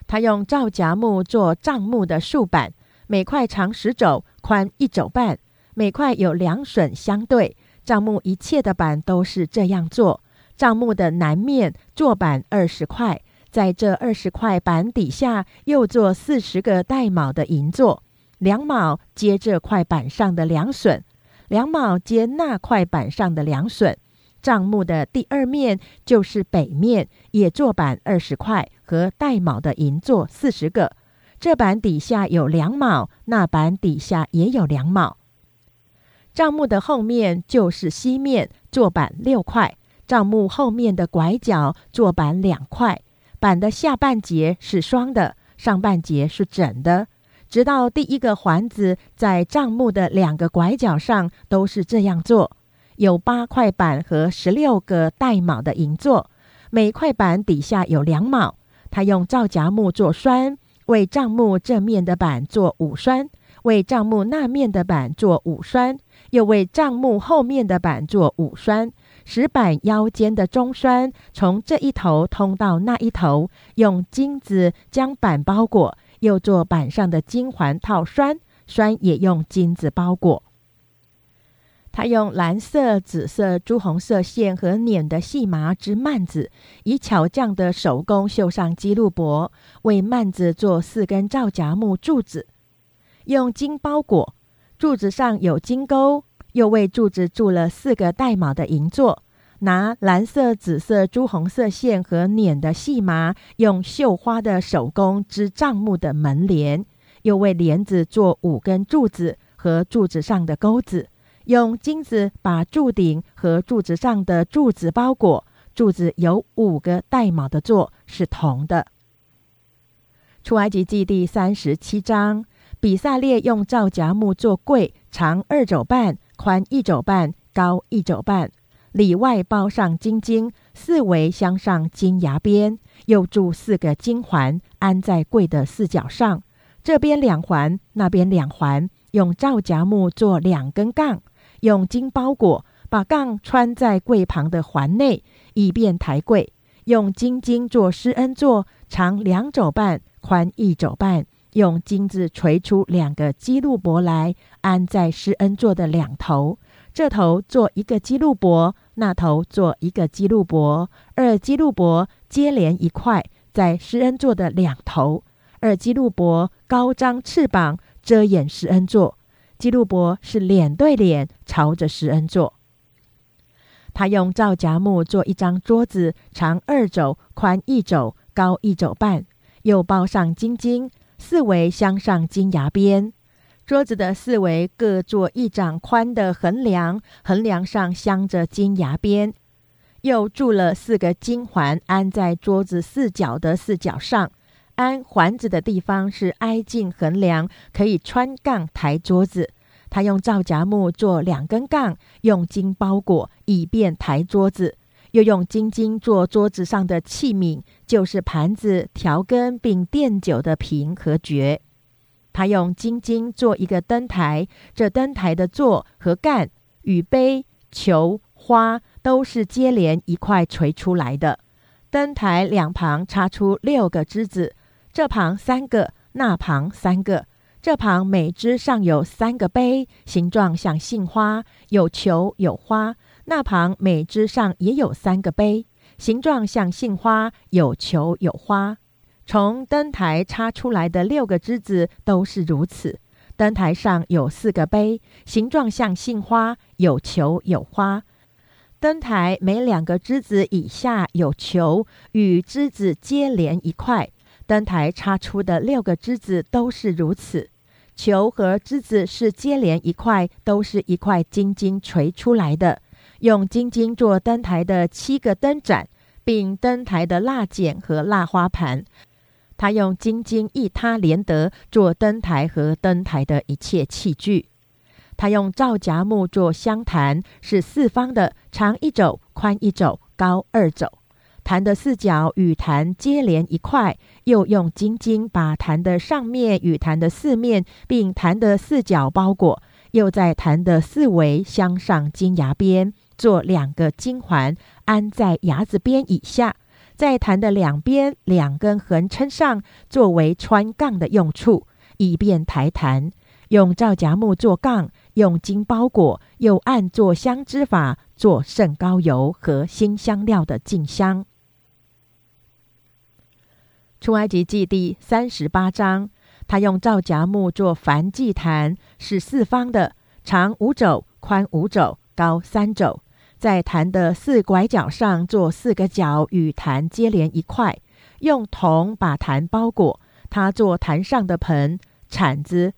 他用皂荚木做帐幕的竖板，每块长十肘，宽一肘半，每块有两榫相对。帐幕一切的板都是这样做。帐幕的南面做板二十块，在这二十块板底下又做四十个带卯的银座，两卯接这块板上的两榫，两卯接那块板上的两榫。帐幕的第二面就是北面，也做板二十块和带卯的银座四十个。这板底下有两卯，那板底下也有两卯。帐幕的后面就是西面，坐板六块；帐幕后面的拐角坐板两块。板的下半截是双的，上半截是整的。直到第一个环子在帐幕的两个拐角上都是这样做。有八块板和十六个带卯的银座，每块板底下有两卯。他用皂荚木做栓，为帐幕正面的板做五栓，为帐幕那面的板做五栓。又为帐幕后面的板做五栓，石板腰间的中栓从这一头通到那一头，用金子将板包裹；又做板上的金环套栓，栓也用金子包裹。他用蓝色、紫色、朱红色线和捻的细麻织幔子，以巧匠的手工绣上基路帛，为幔子做四根皂荚木柱子，用金包裹，柱子上有金钩，又为柱子铸了四个带卯的银座。拿蓝色、紫色、朱红色线和捻的细麻，用绣花的手工织帐木的门帘，又为帘子做五根柱子和柱子上的钩子。用金子把柱顶和柱子上的柱子包裹，柱子有五个带卯的座，是铜的。出埃及记第三十七章，比萨列用皂荚木做柜，长二肘半，宽一肘半，高一肘半，里外包上金金，四围镶上金牙边，又铸四个金环，安在柜的四角上，这边两环，那边两环，用皂荚木做两根杠。用金包裹，把杠穿在柜旁的环内，以便抬柜。用金金做施恩座，长两肘半，宽一肘半。用金子锤出两个基路伯来，安在施恩座的两头。这头做一个基路伯，那头做一个基路伯。二基路伯接连一块，在施恩座的两头。二基路伯高张翅膀，遮掩施恩座。基路伯是脸对脸朝着施恩座。他用皂荚木做一张桌子，长二肘，宽一肘，高一肘半，又包上金金，四围镶上金牙边。桌子的四围各做一掌宽的横梁，横梁上镶着金牙边，又铸了四个金环，安在桌子四角的四角上。安环子的地方是挨近横梁，可以穿杠抬桌子。他用皂荚木做两根杠，用金包裹，以便抬桌子。又用金金做桌子上的器皿，就是盘子、调羹并垫酒的瓶和爵。他用金金做一个灯台，这灯台的座和干与杯、球、花都是接连一块锤出来的。灯台两旁插出六个枝子。这旁三个，那旁三个。这旁每枝上有三个杯，形状像杏花，有球有花。那旁每枝上也有三个杯，形状像杏花，有球有花。从灯台插出来的六个枝子都是如此。灯台上有四个杯，形状像杏花，有球有花。灯台每两个枝子以下有球，与枝子接连一块。灯台插出的六个枝子都是如此，球和枝子是接连一块，都是一块晶晶垂出来的。用金金做灯台的七个灯盏，并灯台的蜡剪和蜡花盘。他用金金一他连得做灯台和灯台的一切器具。他用皂荚木做香坛，是四方的，长一肘，宽一肘，高二肘。坛的四角与坛接连一块，又用金金把坛的上面与坛的四面，并坛的四角包裹，又在坛的四围镶上金牙边，做两个金环，安在牙子边以下，在坛的两边两根横撑上，作为穿杠的用处，以便抬坛。用皂荚木做杠，用金包裹，又按做香之法做圣膏油和新香料的净香。出埃及记第三十八章，他用皂荚木做燔祭坛，是四方的，长五肘，宽五肘，高三肘。在坛的四拐角上做四个角，与坛接连一块，用铜把坛包裹。他做坛上的盆、铲子、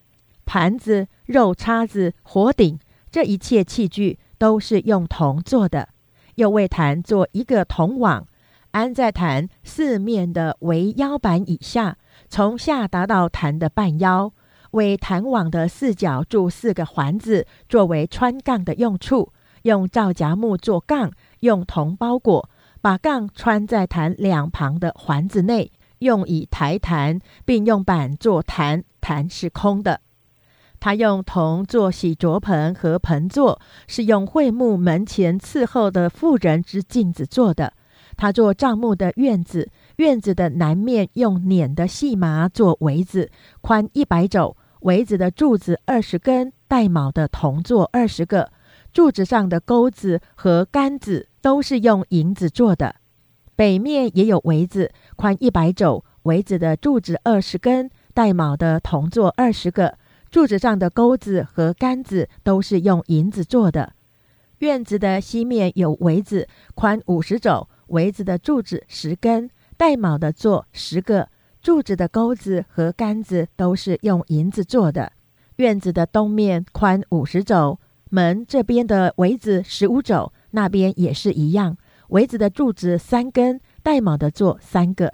盘子、肉叉子、火鼎，这一切器具都是用铜做的。又为坛做一个铜网。安在坛四面的围腰板以下，从下达到坛的半腰，为坛网的四角铸四个环子，作为穿杠的用处。用皂荚木做杠，用铜包裹，把杠穿在坛两旁的环子内，用以抬坛，并用板做坛，坛是空的。他用铜做洗濯盆和盆座，是用桧木门前伺候的妇人之镜子做的。他做帐幕的院子，院子的南面用捻的细麻做围子，宽一百肘，围子的柱子二十根，带卯的铜座二十个，柱子上的钩子和杆子都是用银子做的。北面也有围子，宽一百肘，围子的柱子二十根，带卯的铜座二十个，柱子上的钩子和杆子都是用银子做的。院子的西面有围子，宽五十肘，围子的柱子十根，带卯的座十个，柱子的钩子和杆子都是用银子做的。院子的东面宽五十肘，门这边的围子十五肘，那边也是一样。围子的柱子三根，带卯的座三个，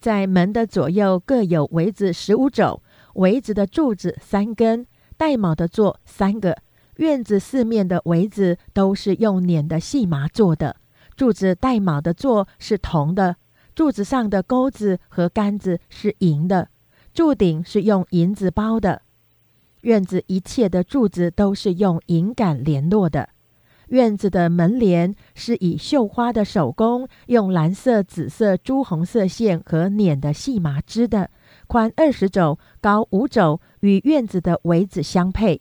在门的左右各有围子十五肘，围子的柱子三根，带卯的座三个。院子四面的围子都是用捻的细麻做的，柱子带卯的座是铜的，柱子上的钩子和杆子是银的，柱顶是用银子包的。院子一切的柱子都是用银杆联络的。院子的门帘是以绣花的手工，用蓝色、紫色、朱红色线和捻的细麻织的，宽二十肘，高五肘，与院子的围子相配。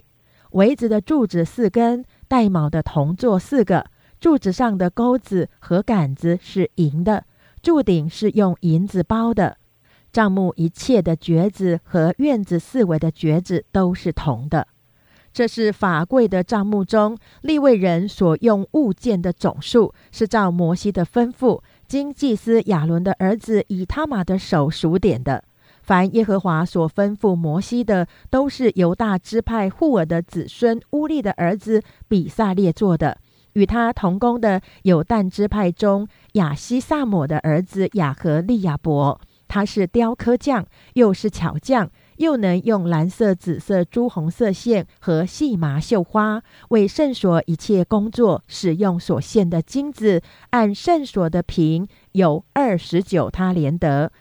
围子的柱子四根，带卯的铜座四个，柱子上的钩子和杆子是银的，柱顶是用银子包的。帐幕一切的橛子和院子四围的橛子都是铜的。这是法柜的帐幕中立位人所用物件的总数，是照摩西的吩咐，经祭司亚伦的儿子以他玛的手数点的。凡耶和华所吩咐摩西的，都是犹大支派户尔的子孙乌利的儿子比萨列做的。与他同工的有但支派中亚西萨姆的儿子雅和利亚伯。他是雕刻匠，又是巧匠，又能用蓝色、紫色、朱红色线和细麻绣花，为圣所一切工作使用所献的金子，按圣所的平有二十九他连得，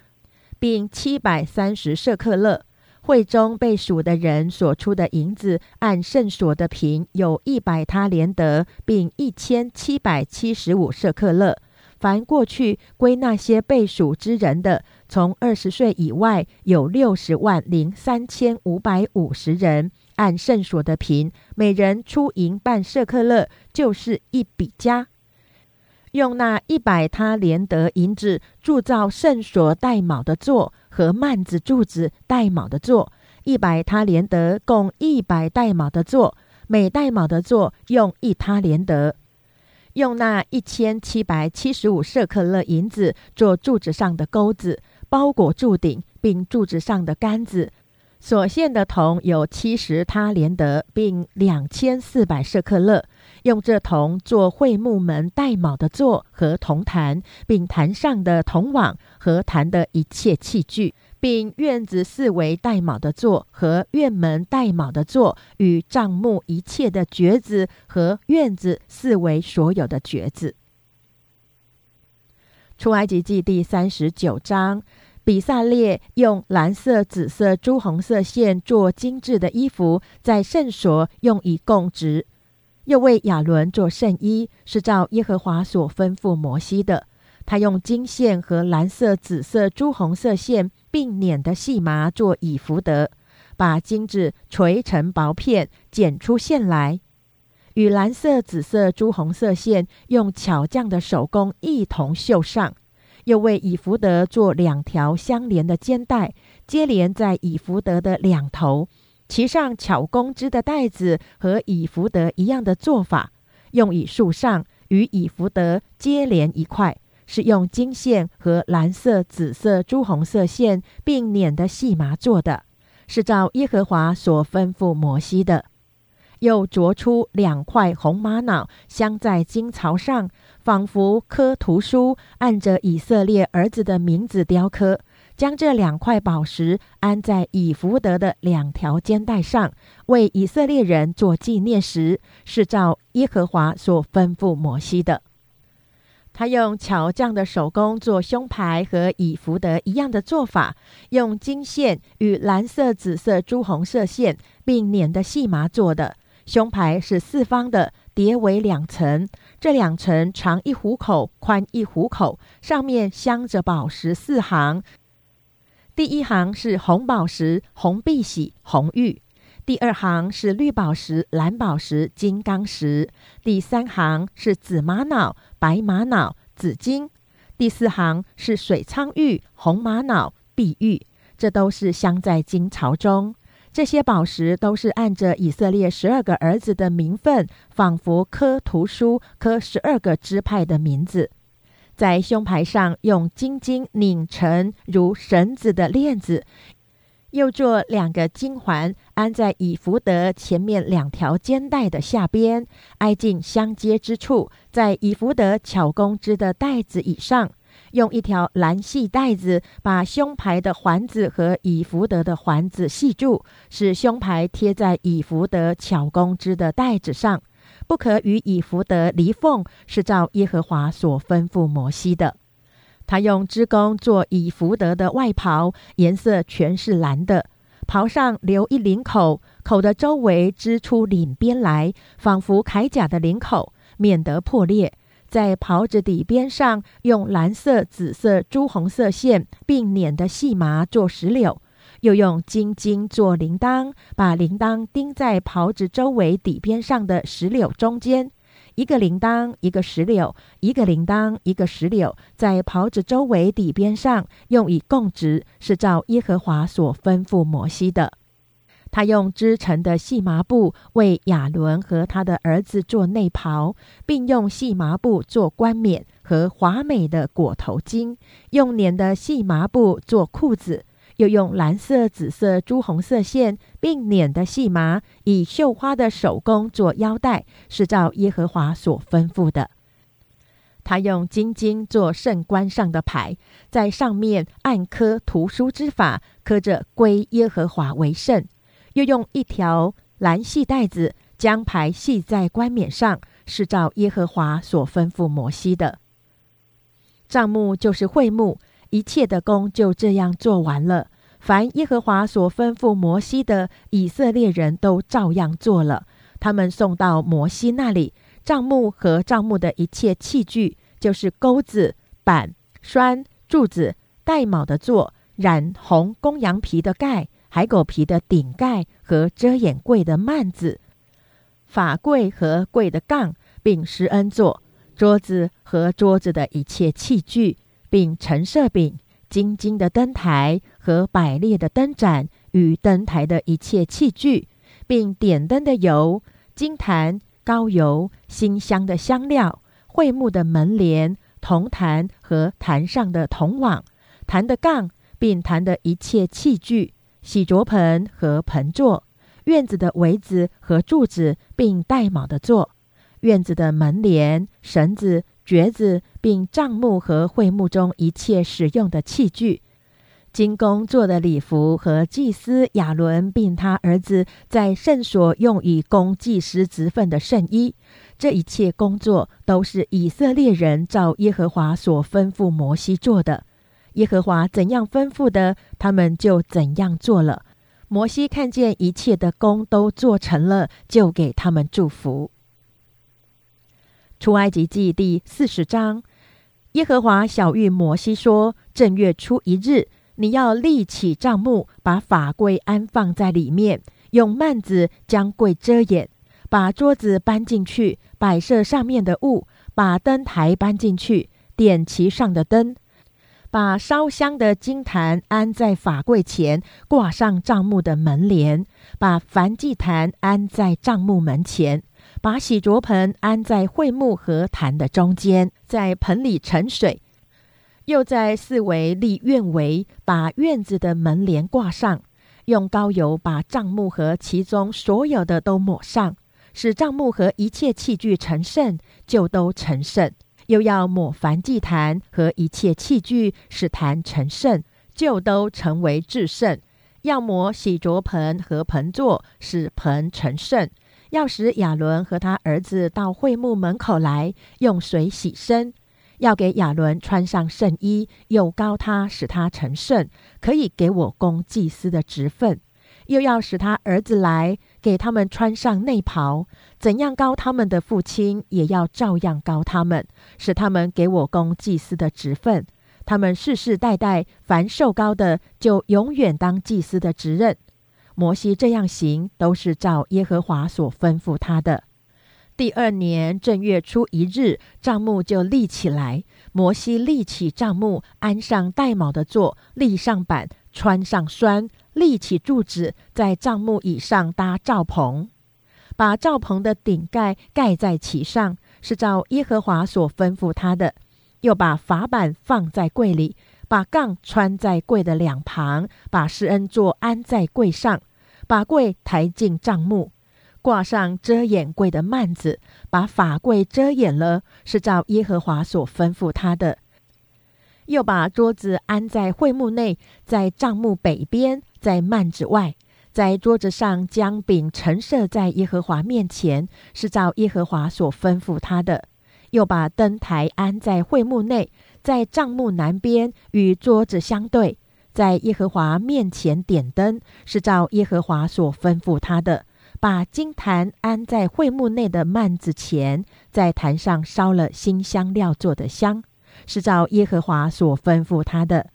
并七百三十舍克勒。会中被数的人所出的银子，按圣所的平有一百他连得，并一千七百七十五舍克勒。凡过去归那些被数之人的。从二十岁以外有六十万零三千五百五十人，按圣所的平，每人出银半舍克勒，就是一比加。用那一百他连得银子铸造圣所带卯的座和幔子柱子带卯的座，一百他连得共一百带卯的座，每带卯的座用一他连得。用那一千七百七十五舍克勒银子做柱子上的钩子。包裹柱顶，并柱子上的杆子，所献的铜有七十他连得，并两千四百舍克勒。用这铜做会幕门带卯的座和铜坛，并坛上的铜网和坛的一切器具，并院子四围带卯的座和院门带卯的座，与帐幕一切的橛子和院子四围所有的橛子。出埃及记第三十九章。比萨列用蓝色、紫色、朱红色线做精致的衣服，在圣所用以供职。又为亚伦做圣衣，是照耶和华所吩咐摩西的。他用金线和蓝色、紫色、朱红色线，并捻的细麻做以福德，把金子锤成薄片，剪出线来，与蓝色、紫色、朱红色线用巧匠的手工一同绣上。又为以福德做两条相连的肩带，接连在以福德的两头，其上巧工织的带子和以福德一样的做法，用以束上，与以福德接连一块，是用金线和蓝色、紫色、朱红色线并捻的细麻做的，是照耶和华所吩咐摩西的。又凿出两块红玛瑙，镶在金槽上。仿佛刻图书，按着以色列儿子的名字雕刻，将这两块宝石安在以福德的两条肩带上，为以色列人做纪念时，是照耶和华所吩咐摩西的。他用巧匠的手工做胸牌和以福德一样的做法，用金线与蓝色、紫色、朱红色线并捻的细麻做的胸牌是四方的。叠为两层，这两层长一虎口，宽一虎口，上面镶着宝石四行。第一行是红宝石、红碧玺、红玉；第二行是绿宝石、蓝宝石、金刚石；第三行是紫玛瑙、白玛瑙、紫金；第四行是水苍玉、红玛瑙、碧玉。这都是镶在金槽中。这些宝石都是按着以色列十二个儿子的名分，仿佛刻图书，刻十二个支派的名字，在胸牌上用金金拧成如绳子的链子，又做两个金环，安在以福德前面两条肩带的下边，挨近相接之处，在以福德巧工织的带子以上。用一条蓝细带子把胸牌的环子和以福德的环子系住，使胸牌贴在以福德巧工织的带子上，不可与以福德离缝，是照耶和华所吩咐摩西的。他用织工做以福德的外袍，颜色全是蓝的，袍上留一领口，口的周围织出领边来，仿佛铠甲的领口，免得破裂。在袍子底边上用蓝色、紫色、朱红色线并捻的细麻做石榴，又用金金做铃铛，把铃铛钉在袍子周围底边上的石榴中间。一个铃铛，一个石榴；一个铃铛，一个石榴，在袍子周围底边上用以供职，是照耶和华所吩咐摩西的。他用织成的细麻布为亚伦和他的儿子做内袍，并用细麻布做冠冕和华美的裹头巾；用捻的细麻布做裤子，又用蓝色、紫色、朱红色线并捻的细麻以绣花的手工做腰带，是照耶和华所吩咐的。他用金金做圣冠上的牌，在上面按刻图书之法，刻着归耶和华为圣。又用一条蓝细带子将牌系在冠冕上，是照耶和华所吩咐摩西的。帐幕就是会幕，一切的工就这样做完了。凡耶和华所吩咐摩西的，以色列人都照样做了。他们送到摩西那里，帐幕和帐幕的一切器具，就是钩子、板、栓、柱子、带卯的座、染红公羊皮的盖。海狗皮的顶盖和遮掩柜的幔子，法柜和柜的杠，并施恩座桌子和桌子的一切器具，并陈设饼、金金的灯台和百列的灯盏与灯台的一切器具，并点灯的油、金坛、膏油、馨香的香料、桧木的门帘、铜坛和坛上的铜网、坛的杠，并坛的一切器具。洗濯盆和盆座，院子的围子和柱子，并带卯的座，院子的门帘、绳子、橛子，并帐幕和会幕中一切使用的器具，金工做的礼服和祭司亚伦并他儿子在圣所用以供祭司职分的圣衣，这一切工作都是以色列人照耶和华所吩咐摩西做的。耶和华怎样吩咐的，他们就怎样做了。摩西看见一切的工都做成了，就给他们祝福。出埃及记第四十章，耶和华小谕摩西说：“正月初一日，你要立起帐幕，把法柜安放在里面，用幔子将柜遮掩，把桌子搬进去，摆设上面的物，把灯台搬进去，点其上的灯。”把烧香的金坛安在法柜前，挂上帐幕的门帘；把燔祭坛安在帐幕门前；把洗濯盆安在会幕和坛的中间，在盆里盛水；又在四围立院围，把院子的门帘挂上，用膏油把帐幕和其中所有的都抹上，使帐幕和一切器具成圣，就都成圣。又要抹燔祭坛和一切器具，使坛成圣，就都成为至圣；要抹洗濯盆和盆座，使盆成圣；要使亚伦和他儿子到会幕门口来，用水洗身；要给亚伦穿上圣衣，又高他，使他成圣，可以给我供祭司的职分；又要使他儿子来。给他们穿上内袍，怎样高他们的父亲，也要照样高他们，使他们给我供祭司的职分。他们世世代代凡受高的，就永远当祭司的职任。摩西这样行，都是照耶和华所吩咐他的。第二年正月初一日，帐幕就立起来。摩西立起帐幕，安上带卯的座，立上板，穿上栓，立起柱子，在帐幕以上搭罩棚，把罩棚的顶盖盖在其上，是照耶和华所吩咐他的。又把法板放在柜里，把杠穿在柜的两旁，把施恩座安在柜上，把柜抬进帐幕。挂上遮掩柜的幔子，把法柜遮掩了，是照耶和华所吩咐他的。又把桌子安在会幕内，在帐幕北边，在幔子外，在桌子上将饼陈设在耶和华面前，是照耶和华所吩咐他的。又把灯台安在会幕内，在帐幕南边，与桌子相对，在耶和华面前点灯，是照耶和华所吩咐他的。把金坛安在会幕内的幔子前，在坛上烧了新香料做的香，是照耶和华所吩咐他的。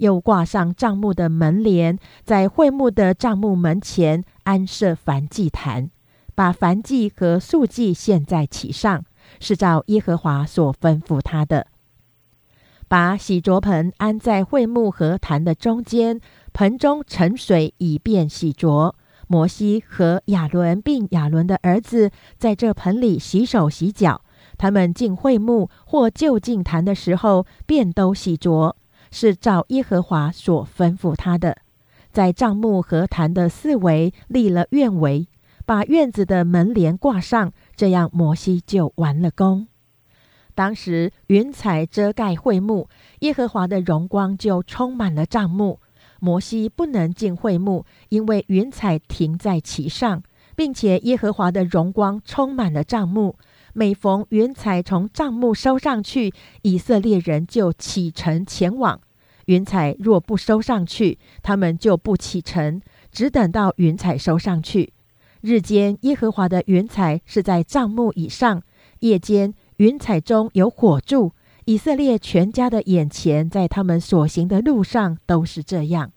又挂上帐幕的门帘，在会幕的帐幕门前安设燔祭坛，把燔祭和素祭献在其上，是照耶和华所吩咐他的。把洗濯盆安在会幕和坛的中间，盆中盛水，以便洗濯。摩西和亚伦并亚伦的儿子在这盆里洗手洗脚。他们进会幕或就近坛的时候，便都洗濯，是照耶和华所吩咐他的。在帐幕和坛的四围立了院围，把院子的门帘挂上，这样摩西就完了工。当时云彩遮盖会幕，耶和华的荣光就充满了帐幕。摩西不能进会幕，因为云彩停在其上，并且耶和华的荣光充满了帐幕。每逢云彩从帐幕收上去，以色列人就启程前往；云彩若不收上去，他们就不启程，只等到云彩收上去。日间耶和华的云彩是在帐幕以上，夜间云彩中有火柱。以色列全家的眼前，在他们所行的路上都是这样。